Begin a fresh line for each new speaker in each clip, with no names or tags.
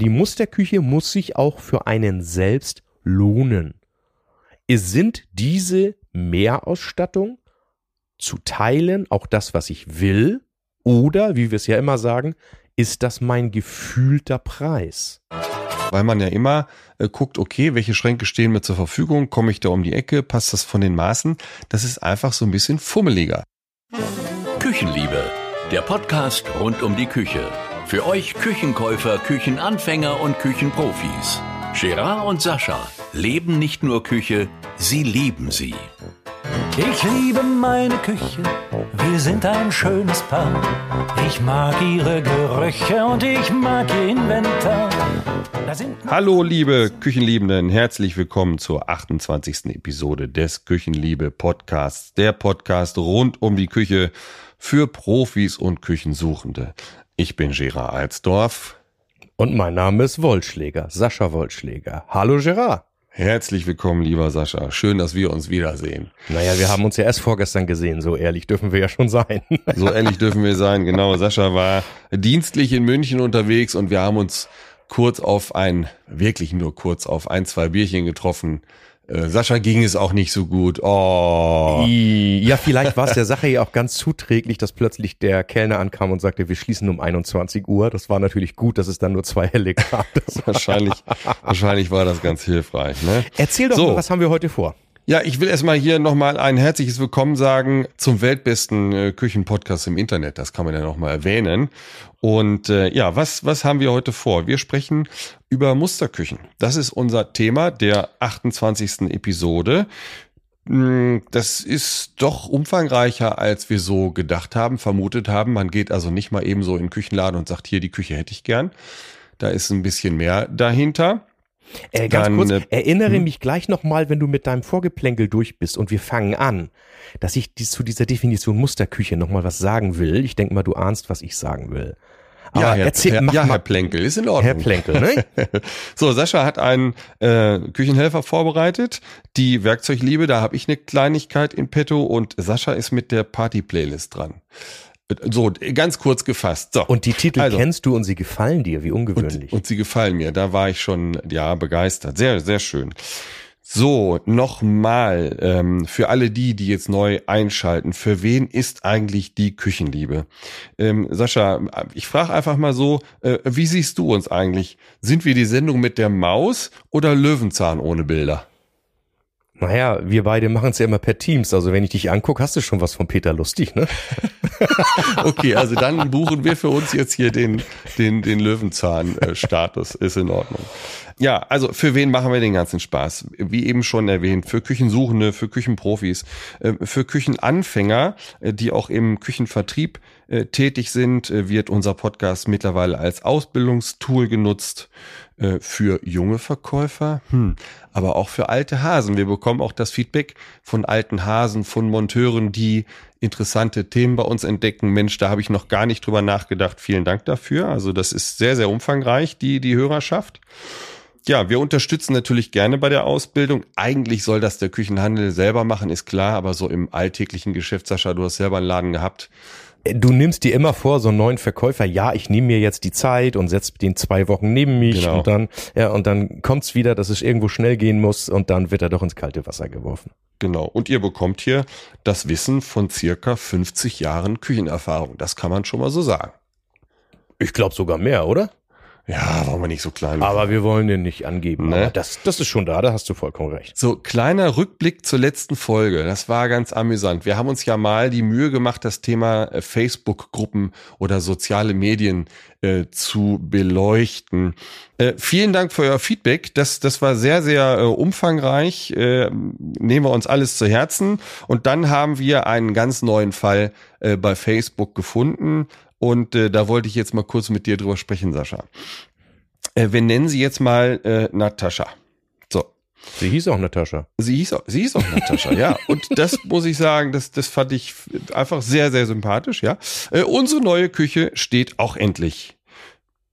Die Musterküche muss sich auch für einen selbst lohnen. Es sind diese Mehrausstattung zu teilen, auch das, was ich will, oder, wie wir es ja immer sagen, ist das mein gefühlter Preis?
Weil man ja immer äh, guckt, okay, welche Schränke stehen mir zur Verfügung, komme ich da um die Ecke, passt das von den Maßen? Das ist einfach so ein bisschen fummeliger.
Küchenliebe, der Podcast rund um die Küche. Für euch Küchenkäufer, Küchenanfänger und Küchenprofis. Gerard und Sascha leben nicht nur Küche, sie lieben sie.
Ich liebe meine Küche, wir sind ein schönes Paar. Ich mag ihre Gerüche und ich mag ihr Inventar.
Hallo liebe Küchenliebenden, herzlich willkommen zur 28. Episode des Küchenliebe Podcasts. Der Podcast rund um die Küche für Profis und Küchensuchende. Ich bin Gerard Alsdorf.
Und mein Name ist Wollschläger, Sascha Wollschläger. Hallo Gerard.
Herzlich willkommen, lieber Sascha. Schön, dass wir uns wiedersehen.
Naja, wir haben uns ja erst vorgestern gesehen, so ehrlich dürfen wir ja schon sein.
So ehrlich dürfen wir sein, genau. Sascha war dienstlich in München unterwegs und wir haben uns kurz auf ein, wirklich nur kurz auf ein, zwei Bierchen getroffen Sascha ging es auch nicht so gut. Oh.
Ja, vielleicht war es der Sache ja auch ganz zuträglich, dass plötzlich der Kellner ankam und sagte, wir schließen um 21 Uhr. Das war natürlich gut, dass es dann nur zwei helle gab.
wahrscheinlich, wahrscheinlich war das ganz hilfreich. Ne?
Erzähl doch so. mal, was haben wir heute vor?
Ja, ich will erstmal hier nochmal ein herzliches Willkommen sagen zum weltbesten äh, Küchenpodcast im Internet. Das kann man ja nochmal erwähnen. Und äh, ja, was, was haben wir heute vor? Wir sprechen über Musterküchen. Das ist unser Thema der 28. Episode. Hm, das ist doch umfangreicher, als wir so gedacht haben, vermutet haben. Man geht also nicht mal eben so in den Küchenladen und sagt, hier, die Küche hätte ich gern. Da ist ein bisschen mehr dahinter.
Äh, ganz Dann, kurz, äh, erinnere hm? mich gleich nochmal, wenn du mit deinem Vorgeplänkel durch bist und wir fangen an, dass ich dies, zu dieser Definition Musterküche nochmal was sagen will. Ich denke mal, du ahnst, was ich sagen will.
Aber ja, Herr, erzähl, Herr, ja, Herr Plänkel, ist in Ordnung.
Herr Plänkel, ne?
so, Sascha hat einen äh, Küchenhelfer vorbereitet. Die Werkzeugliebe, da habe ich eine Kleinigkeit in petto und Sascha ist mit der Party-Playlist dran. So, ganz kurz gefasst. So.
Und die Titel also, kennst du und sie gefallen dir, wie ungewöhnlich.
Und, und sie gefallen mir, da war ich schon, ja, begeistert. Sehr, sehr schön. So, nochmal, ähm, für alle die, die jetzt neu einschalten, für wen ist eigentlich die Küchenliebe? Ähm, Sascha, ich frage einfach mal so, äh, wie siehst du uns eigentlich? Sind wir die Sendung mit der Maus oder Löwenzahn ohne Bilder?
Naja, wir beide machen es ja immer per Teams. Also wenn ich dich angucke, hast du schon was von Peter Lustig, ne?
okay, also dann buchen wir für uns jetzt hier den, den, den Löwenzahn-Status. Ist in Ordnung. Ja, also für wen machen wir den ganzen Spaß? Wie eben schon erwähnt, für Küchensuchende, für Küchenprofis, äh, für Küchenanfänger, äh, die auch im Küchenvertrieb äh, tätig sind, wird unser Podcast mittlerweile als Ausbildungstool genutzt für junge Verkäufer, hm, aber auch für alte Hasen. Wir bekommen auch das Feedback von alten Hasen, von Monteuren, die interessante Themen bei uns entdecken. Mensch, da habe ich noch gar nicht drüber nachgedacht. Vielen Dank dafür. Also das ist sehr, sehr umfangreich, die, die Hörerschaft. Ja, wir unterstützen natürlich gerne bei der Ausbildung. Eigentlich soll das der Küchenhandel selber machen, ist klar, aber so im alltäglichen Geschäft, Sascha, du hast selber einen Laden gehabt.
Du nimmst dir immer vor, so einen neuen Verkäufer, ja, ich nehme mir jetzt die Zeit und setze den zwei Wochen neben mich genau. und dann, ja, und dann kommt's wieder, dass es irgendwo schnell gehen muss und dann wird er doch ins kalte Wasser geworfen.
Genau. Und ihr bekommt hier das Wissen von circa 50 Jahren Küchenerfahrung. Das kann man schon mal so sagen.
Ich glaube sogar mehr, oder?
Ja, wollen wir nicht so klein.
Aber wir wollen den nicht angeben. Ne? das, das ist schon da, da hast du vollkommen recht.
So, kleiner Rückblick zur letzten Folge. Das war ganz amüsant. Wir haben uns ja mal die Mühe gemacht, das Thema äh, Facebook-Gruppen oder soziale Medien äh, zu beleuchten. Äh, vielen Dank für euer Feedback. Das, das war sehr, sehr äh, umfangreich. Äh, nehmen wir uns alles zu Herzen. Und dann haben wir einen ganz neuen Fall äh, bei Facebook gefunden. Und äh, da wollte ich jetzt mal kurz mit dir drüber sprechen, Sascha. Äh, wir nennen sie jetzt mal äh, Natascha. So.
Sie hieß auch Natascha.
Sie hieß auch, sie hieß auch Natascha, ja. Und das muss ich sagen, das, das fand ich einfach sehr, sehr sympathisch, ja. Äh, unsere neue Küche steht auch endlich.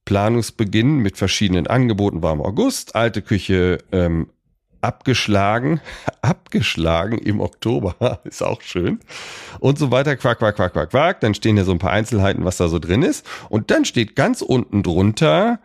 Planungsbeginn mit verschiedenen Angeboten war im August. Alte Küche ähm, abgeschlagen, abgeschlagen im Oktober, ist auch schön. Und so weiter, quack, quack, quack, quack, quack. Dann stehen hier so ein paar Einzelheiten, was da so drin ist. Und dann steht ganz unten drunter,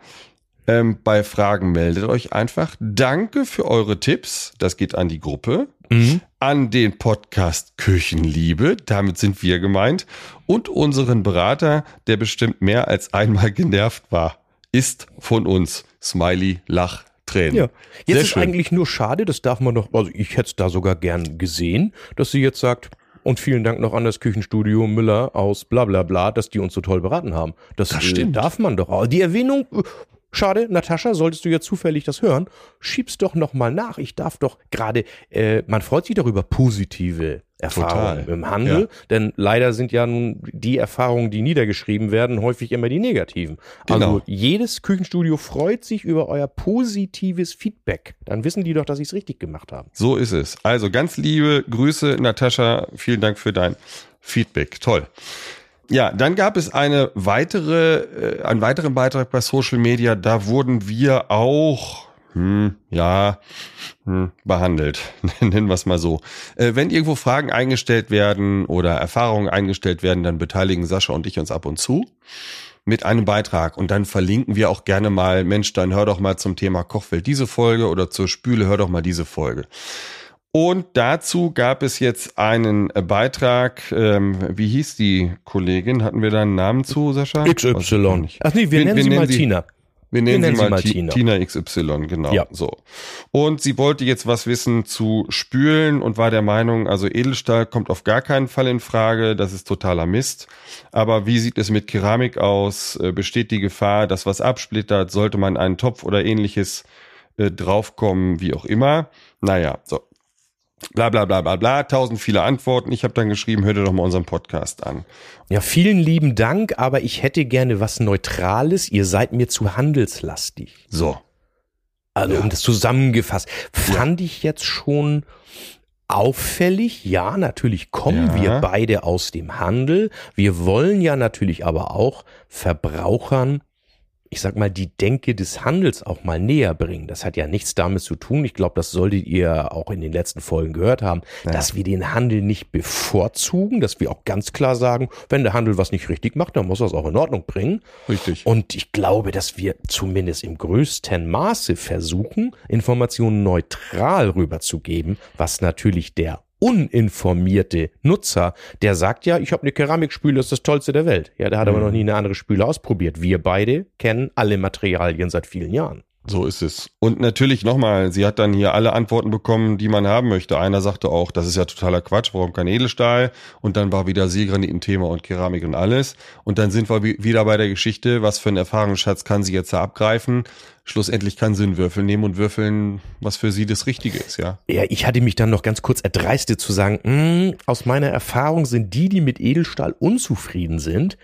Ähm, bei Fragen meldet euch einfach. Danke für eure Tipps. Das geht an die Gruppe,
Mhm.
an den Podcast Küchenliebe. Damit sind wir gemeint. Und unseren Berater, der bestimmt mehr als einmal genervt war, ist von uns. Smiley, Lach, Tränen.
Ja. Jetzt
Sehr
ist
schön.
eigentlich nur schade, das darf man doch, also ich hätte es da sogar gern gesehen, dass sie jetzt sagt, und vielen Dank noch an das Küchenstudio Müller aus bla bla bla, dass die uns so toll beraten haben. Das,
Das stimmt.
darf man doch. auch. Die Erwähnung, äh, schade, Natascha, solltest du ja zufällig das hören, schieb's doch noch mal nach. Ich darf doch gerade, äh, man freut sich darüber, positive Erfahrungen
Total.
im Handel,
Ja.
denn leider sind ja nun die Erfahrungen, die niedergeschrieben werden, häufig immer die negativen.
Genau.
Also jedes Küchenstudio freut sich über euer positives Feedback. Dann wissen die doch, dass es richtig gemacht haben.
So ist es. Also ganz liebe Grüße, Natascha. Vielen Dank für dein Feedback. Toll. Ja, dann gab es eine weitere, äh, einen weiteren Beitrag bei Social Media. Da wurden wir auch, hm, ja, hm, behandelt. Nennen wir es mal so. Äh, wenn irgendwo Fragen eingestellt werden oder Erfahrungen eingestellt werden, dann beteiligen Sascha und ich uns ab und zu mit einem Beitrag und dann verlinken wir auch gerne mal, Mensch, dann hör doch mal zum Thema Kochwelt diese Folge oder zur Spüle hör doch mal diese Folge. Und dazu gab es jetzt einen äh, Beitrag, ähm, wie hieß die Kollegin? Hatten wir da einen Namen zu, Sascha?
XY. Ach nee, wir, nennen sie mal Tina.
Wir nennen,
nennen
sie
sie
mal,
mal
Ti-
Tina.
Tina. XY, genau.
Ja.
So. Und sie wollte jetzt was wissen zu Spülen und war der Meinung, also Edelstahl kommt auf gar keinen Fall in Frage, das ist totaler Mist. Aber wie sieht es mit Keramik aus? Äh, Besteht die Gefahr, dass was absplittert? Sollte man einen Topf oder ähnliches äh, draufkommen, wie auch immer? Naja, so. Bla bla bla bla bla, tausend viele Antworten. Ich habe dann geschrieben, hör dir doch mal unseren Podcast an.
Ja, vielen lieben Dank, aber ich hätte gerne was Neutrales. Ihr seid mir zu handelslastig.
So.
Also
Ja.
um das zusammengefasst, fand ich jetzt schon auffällig. Ja, natürlich kommen
Ja.
wir beide aus dem Handel. Wir wollen ja natürlich aber auch Verbrauchern ich sag mal, die Denke des Handels auch mal näher bringen. Das hat ja nichts damit zu tun. Ich glaube, das solltet ihr auch in den letzten Folgen gehört haben,
Ja.
dass wir den Handel nicht bevorzugen, dass wir auch ganz klar sagen, wenn der Handel was nicht richtig macht, dann muss er es auch in Ordnung bringen.
Richtig.
Und ich glaube, dass wir zumindest im größten Maße versuchen, Informationen neutral rüberzugeben, was natürlich der uninformierte Nutzer, der sagt ja, ich habe eine Keramikspüle, das ist das Tollste der Welt. Ja, der hat aber noch nie eine andere Spüle ausprobiert. Wir beide kennen alle Materialien seit vielen Jahren.
So ist es. Und natürlich nochmal, sie hat dann hier alle Antworten bekommen, die man haben möchte. Einer sagte auch, das ist ja totaler Quatsch, warum kein Edelstahl? Und dann war wieder Seegranit ein Thema und Keramik und alles. Und dann sind wir wi- wieder bei der Geschichte, was für einen Erfahrungsschatz kann sie jetzt da abgreifen? Schlussendlich kann sie einen Würfel nehmen und würfeln, was für sie das Richtige ist, ja.
Ja, ich hatte mich dann noch ganz kurz erdreistet zu sagen, "Hm, aus meiner Erfahrung sind die, die mit Edelstahl unzufrieden sind,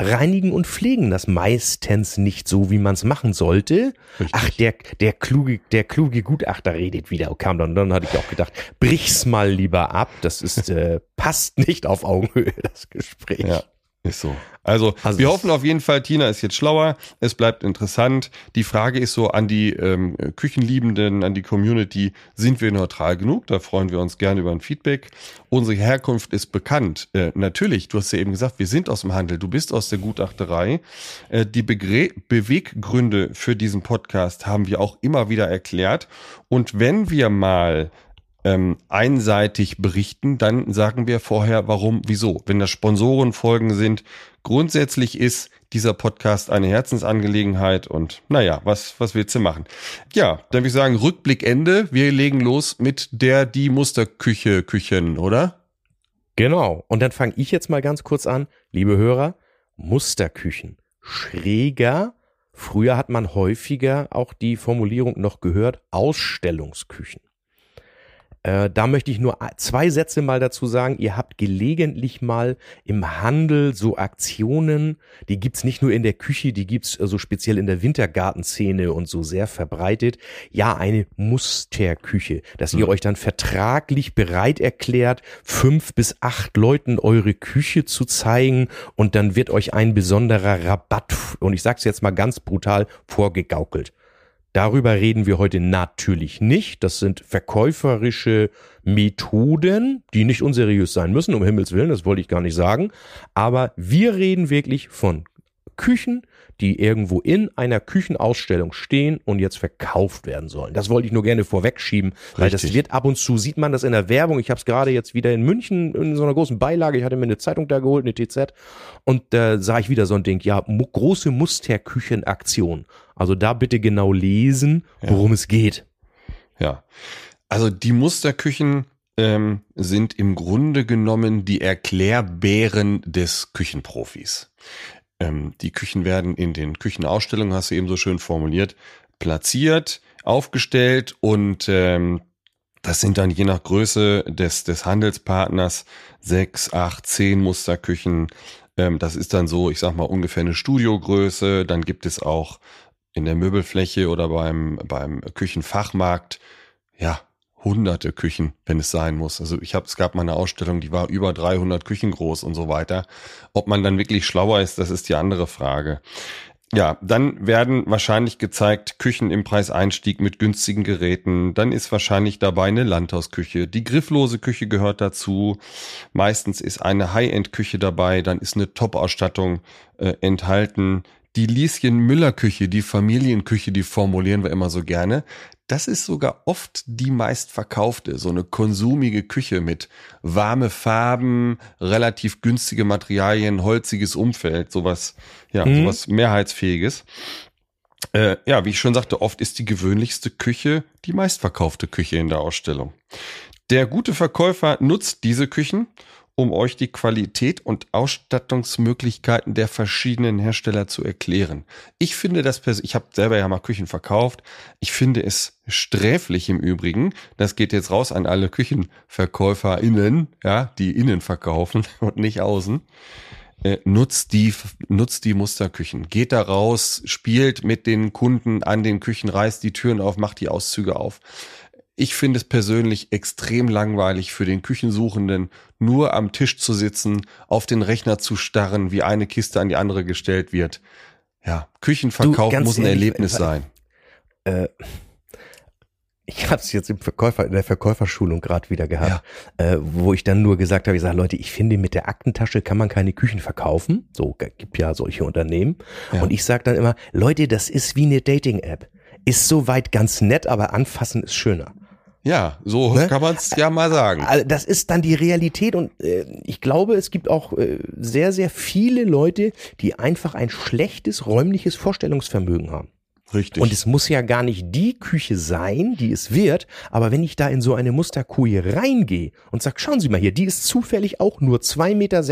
reinigen und pflegen das meistens nicht so, wie man es machen sollte.
Richtig.
Ach, der, der kluge, der kluge Gutachter redet wieder, kam dann. Dann hatte ich auch gedacht, brich's mal lieber ab. Das ist, äh, passt nicht auf Augenhöhe, das Gespräch.
Ja. Ist so. Also,
Also
wir hoffen auf jeden Fall, Tina ist jetzt schlauer. Es bleibt interessant. Die Frage ist so an die ähm, Küchenliebenden, an die Community, sind wir neutral genug? Da freuen wir uns gerne über ein Feedback. Unsere Herkunft ist bekannt. Äh, natürlich, du hast ja eben gesagt, wir sind aus dem Handel, du bist aus der Gutachterei. Äh, die Begre Beweggründe für diesen Podcast haben wir auch immer wieder erklärt. Und wenn wir mal ähm, einseitig berichten, dann sagen wir vorher, warum, wieso. Wenn das Sponsorenfolgen sind, grundsätzlich ist dieser Podcast eine Herzensangelegenheit und naja, was, was willst du machen? Ja, dann würde ich sagen, Rückblick Ende. Wir legen los mit der die Musterküche, Küchen, oder?
Genau. Und dann fange ich jetzt mal ganz kurz an. Liebe Hörer, Musterküchen. Schräger. Früher hat man häufiger auch die Formulierung noch gehört, Ausstellungsküchen. Äh, da möchte ich nur zwei Sätze mal dazu sagen. Ihr habt gelegentlich mal im Handel so Aktionen, die gibt's nicht nur in der Küche, die gibt's äh, so speziell in der Wintergartenszene und so sehr verbreitet. Ja, eine Musterküche, dass ihr euch dann vertraglich bereit erklärt, fünf bis acht Leuten eure Küche zu zeigen und dann wird euch ein besonderer Rabatt, und ich sag's jetzt mal ganz brutal, vorgegaukelt. Darüber reden wir heute natürlich nicht. Das sind verkäuferische Methoden, die nicht unseriös sein müssen, um Himmels Willen, das wollte ich gar nicht sagen. Aber wir reden wirklich von Küchen, die irgendwo in einer Küchenausstellung stehen und jetzt verkauft werden sollen. Das wollte ich nur gerne vorwegschieben, weil das
Richtig.
wird ab und zu, sieht man das in der Werbung. Ich habe es gerade jetzt wieder in München in so einer großen Beilage, ich hatte mir eine Zeitung da geholt, eine TZ, und da sah ich wieder so ein Ding, ja, mu große Musterküchenaktion. Also da bitte genau lesen, worum es geht.
Ja. Also die Musterküchen ähm, sind im Grunde genommen die Erklärbären des Küchenprofis. Ähm, die Küchen werden in den Küchenausstellungen, hast du eben so schön formuliert, platziert, aufgestellt und ähm, das sind dann je nach Größe des, des Handelspartners sechs, acht, zehn Musterküchen. Ähm, das ist dann so, ich sag mal, ungefähr eine Studiogröße. Dann gibt es auch in der Möbelfläche oder beim, beim Küchenfachmarkt, ja, hunderte Küchen, wenn es sein muss. Also ich habe, es gab mal eine Ausstellung, die war über 300 Küchen groß und so weiter. Ob man dann wirklich schlauer ist, das ist die andere Frage. Ja, dann werden wahrscheinlich gezeigt Küchen im Preiseinstieg mit günstigen Geräten. Dann ist wahrscheinlich dabei eine Landhausküche. Die grifflose Küche gehört dazu. Meistens ist eine High-End-Küche dabei. Dann ist eine Top-Ausstattung äh, enthalten. Die Lieschen Müller-Küche, die Familienküche, die formulieren wir immer so gerne. Das ist sogar oft die meistverkaufte, so eine konsumige Küche mit warme Farben, relativ günstige Materialien, holziges Umfeld, sowas, ja,
Mhm.
sowas mehrheitsfähiges. Äh, ja, wie ich schon sagte, oft ist die gewöhnlichste Küche die meistverkaufte Küche in der Ausstellung. Der gute Verkäufer nutzt diese Küchen, um euch die Qualität und Ausstattungsmöglichkeiten der verschiedenen Hersteller zu erklären. Ich finde das, ich habe selber ja mal Küchen verkauft. Ich finde es sträflich im Übrigen. Das geht jetzt raus an alle KüchenverkäuferInnen, ja, die innen verkaufen und nicht außen. Äh, nutzt die, nutzt die Musterküchen. Geht da raus, spielt mit den Kunden an den Küchen, reißt die Türen auf, macht die Auszüge auf. Ich finde es persönlich extrem langweilig für den Küchensuchenden, nur am Tisch zu sitzen, auf den Rechner zu starren, wie eine Kiste an die andere gestellt wird. Ja, Küchenverkauf
Du,
muss ein
ehrlich,
Erlebnis
weil-
sein.
Äh, ich habe es jetzt im Verkäufer, in der Verkäuferschulung gerade wieder gehabt, äh, wo ich dann nur gesagt habe, ich sage, Leute, ich finde, mit der Aktentasche kann man keine Küchen verkaufen. So, gibt ja solche Unternehmen.
Ja.
Und ich sage dann immer, Leute, das ist wie eine Dating-App. Ist soweit ganz nett, aber anfassen ist schöner.
Ja, so
Ne?
kann man es ja mal sagen.
Also das ist dann die Realität und äh, ich glaube, es gibt auch äh, sehr, sehr viele Leute, die einfach ein schlechtes räumliches Vorstellungsvermögen haben.
Richtig.
Und es muss ja gar nicht die Küche sein, die es wird, aber wenn ich da in so eine Musterkuje reingehe und sag, schauen Sie mal hier, die ist zufällig auch nur 2,60 Meter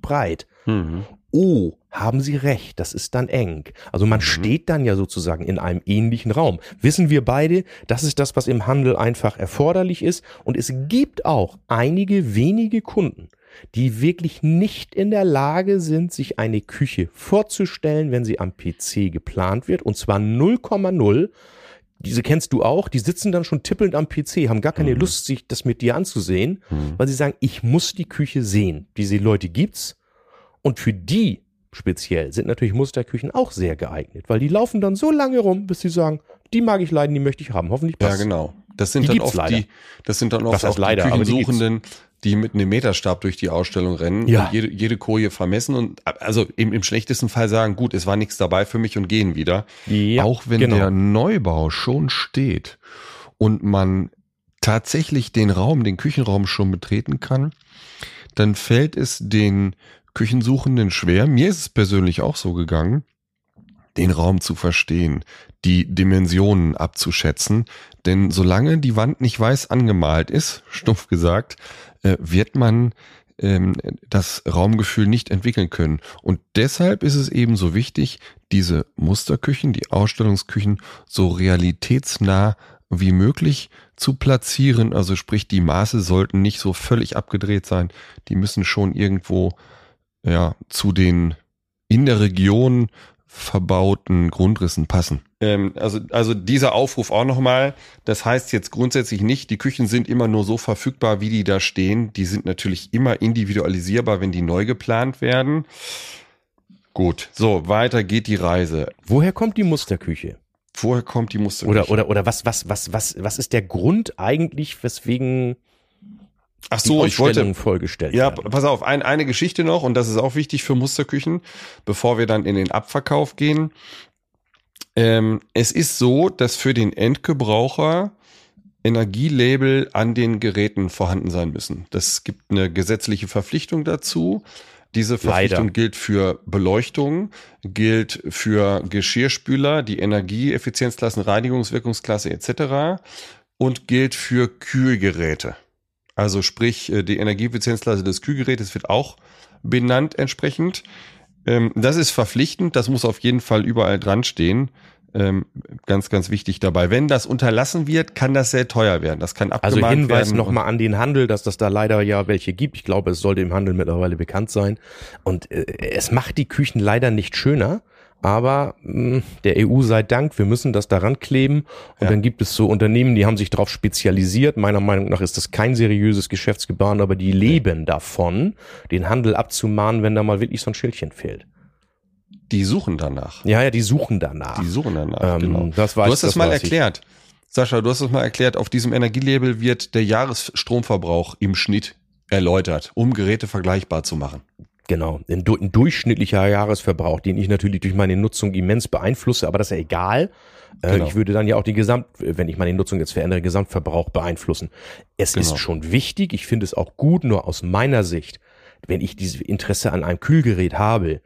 breit.
mhm.
Oh, haben Sie recht, das ist dann eng. Also man steht dann ja sozusagen in einem ähnlichen Raum. Wissen wir beide, das ist das, was im Handel einfach erforderlich ist. Und es gibt auch einige wenige Kunden, die wirklich nicht in der Lage sind, sich eine Küche vorzustellen, wenn sie am PC geplant wird. Und zwar 0,0. Diese kennst du auch, die sitzen dann schon tippelnd am PC, haben gar keine Lust, sich das mit dir anzusehen, weil sie sagen, ich muss die Küche sehen. Diese Leute gibt's. Und für die speziell sind natürlich Musterküchen auch sehr geeignet, weil die laufen dann so lange rum, bis sie sagen, die mag ich leiden, die möchte ich haben. Hoffentlich
Ja,
passt.
genau. Das sind
Die
dann oft
leider.
die, das sind dann oft auch die
leider, die
Küchensuchenden, die mit einem Meterstab durch die Ausstellung rennen
Ja.
und jede, jede Koje vermessen und also im, im schlechtesten Fall sagen, gut, es war nichts dabei für mich und gehen wieder.
Ja,
auch wenn
genau.
der Neubau schon steht und man tatsächlich den Raum, den Küchenraum schon betreten kann, dann fällt es den Küchensuchenden schwer. Mir ist es persönlich auch so gegangen, den Raum zu verstehen, die Dimensionen abzuschätzen. Denn solange die Wand nicht weiß angemalt ist, stumpf gesagt, äh, wird man ähm, das Raumgefühl nicht entwickeln können. Und deshalb ist es eben so wichtig, diese Musterküchen, die Ausstellungsküchen so realitätsnah wie möglich zu platzieren. Also sprich, die Maße sollten nicht so völlig abgedreht sein. Die müssen schon irgendwo ja zu den in der Region verbauten Grundrissen passen. Ähm, also, also dieser Aufruf auch nochmal. Das heißt jetzt grundsätzlich nicht, die Küchen sind immer nur so verfügbar, wie die da stehen. Die sind natürlich immer individualisierbar, wenn die neu geplant werden. Gut, so, weiter geht die Reise.
Woher kommt die Musterküche?
Woher kommt die Muster?
Oder, oder, oder was, was, was, was, was ist der Grund eigentlich, weswegen
Ach so, ich wollte
vollgestellt
Ja,
werden.
pass auf, ein, eine Geschichte noch, und das ist auch wichtig für Musterküchen, bevor wir dann in den Abverkauf gehen. Ähm, es ist so, dass für den Endgebraucher Energielabel an den Geräten vorhanden sein müssen. Das gibt eine gesetzliche Verpflichtung dazu. Diese Verpflichtung
Leider.
gilt für Beleuchtung, gilt für Geschirrspüler, die Energieeffizienzklassen, Reinigungswirkungsklasse etc. und gilt für Kühlgeräte. Also sprich, äh, die Energieeffizienzklasse des Kühlgerätes wird auch benannt entsprechend. Ähm, Das ist verpflichtend, das muss auf jeden Fall überall dran stehen. Ähm, Ganz, ganz wichtig dabei. Wenn das unterlassen wird, kann das sehr teuer werden. Das kann
Also
abgemahnt
Hinweis
werden.
nochmal an den Handel, dass das da leider ja welche gibt. Ich glaube, es sollte im Handel mittlerweile bekannt sein. Und äh, es macht die Küchen leider nicht schöner. Aber mh, der EU sei Dank, wir müssen das daran kleben. Und
Ja.
dann gibt es so Unternehmen, die haben sich darauf spezialisiert. Meiner Meinung nach ist das kein seriöses Geschäftsgebaren, aber die leben davon, den Handel abzumahnen, wenn da mal wirklich so ein Schildchen fehlt.
Die suchen danach.
Ja, ja, die suchen danach.
Die suchen danach,
Ähm,
genau.
das weiß-
du hast das,
das
mal
weiß ich.
erklärt. Sascha, du hast das mal erklärt. Auf diesem Energielabel wird der Jahresstromverbrauch im Schnitt erläutert, um Geräte vergleichbar zu machen.
Genau, ein, ein durchschnittlicher Jahresverbrauch, den ich natürlich durch meine Nutzung immens beeinflusse, aber das ist ja egal. Äh,
Genau.
Ich würde dann ja auch die Gesamt, wenn ich meine Nutzung jetzt verändere, Gesamtverbrauch beeinflussen. Es
Genau.
ist schon wichtig, ich finde es auch gut, nur aus meiner Sicht, wenn ich dieses Interesse an einem Kühlgerät habe,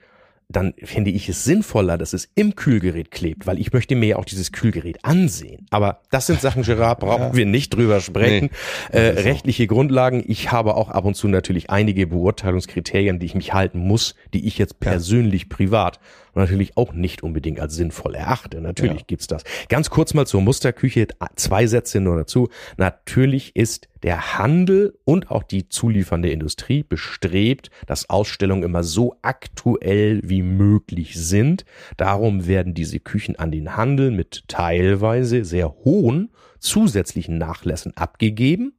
dann finde ich es sinnvoller, dass es im Kühlgerät klebt, weil ich möchte mir ja auch dieses Kühlgerät ansehen. Aber das sind Sachen, Gerard, brauchen wir nicht drüber sprechen.
Nee,
äh,
das ist so.
rechtliche Grundlagen. Ich habe auch ab und zu natürlich einige Beurteilungskriterien, die ich mich halten muss, die ich jetzt persönlich privat natürlich auch nicht unbedingt als sinnvoll erachte. Natürlich
Ja.
gibt's das. Ganz kurz mal zur Musterküche, zwei Sätze nur dazu. Natürlich ist der Handel und auch die zuliefernde Industrie bestrebt, dass Ausstellungen immer so aktuell wie möglich sind. Darum werden diese Küchen an den Handel mit teilweise sehr hohen zusätzlichen Nachlässen abgegeben.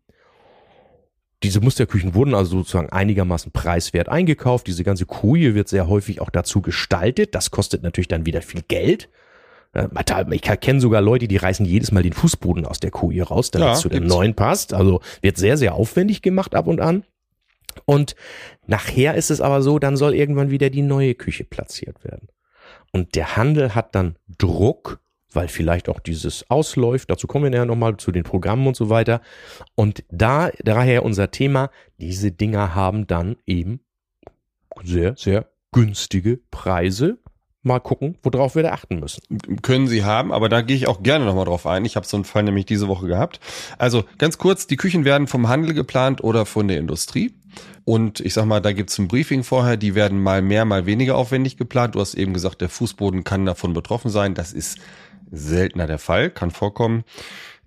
Diese Musterküchen wurden also sozusagen einigermaßen preiswert eingekauft. Diese ganze Koje wird sehr häufig auch dazu gestaltet. Das kostet natürlich dann wieder viel Geld. Ich kenne sogar Leute, die reißen jedes Mal den Fußboden aus der Koje raus, damit
Ja,
es zu dem neuen passt. Also wird sehr, sehr aufwendig gemacht ab und an. Und nachher ist es aber so, dann soll irgendwann wieder die neue Küche platziert werden. Und der Handel hat dann Druck, weil vielleicht auch dieses ausläuft. Dazu kommen wir ja nochmal zu den Programmen und so weiter. Und da, daher unser Thema, diese Dinger haben dann eben sehr, sehr günstige Preise. Mal gucken, worauf wir da achten müssen.
Können sie haben, aber da gehe ich auch gerne nochmal drauf ein. Ich habe so einen Fall nämlich diese Woche gehabt. Also ganz kurz, die Küchen werden vom Handel geplant oder von der Industrie. Und ich sag mal, da gibt's ein Briefing vorher, die werden mal mehr, mal weniger aufwendig geplant. Du hast eben gesagt, der Fußboden kann davon betroffen sein. Das ist seltener der Fall, kann vorkommen.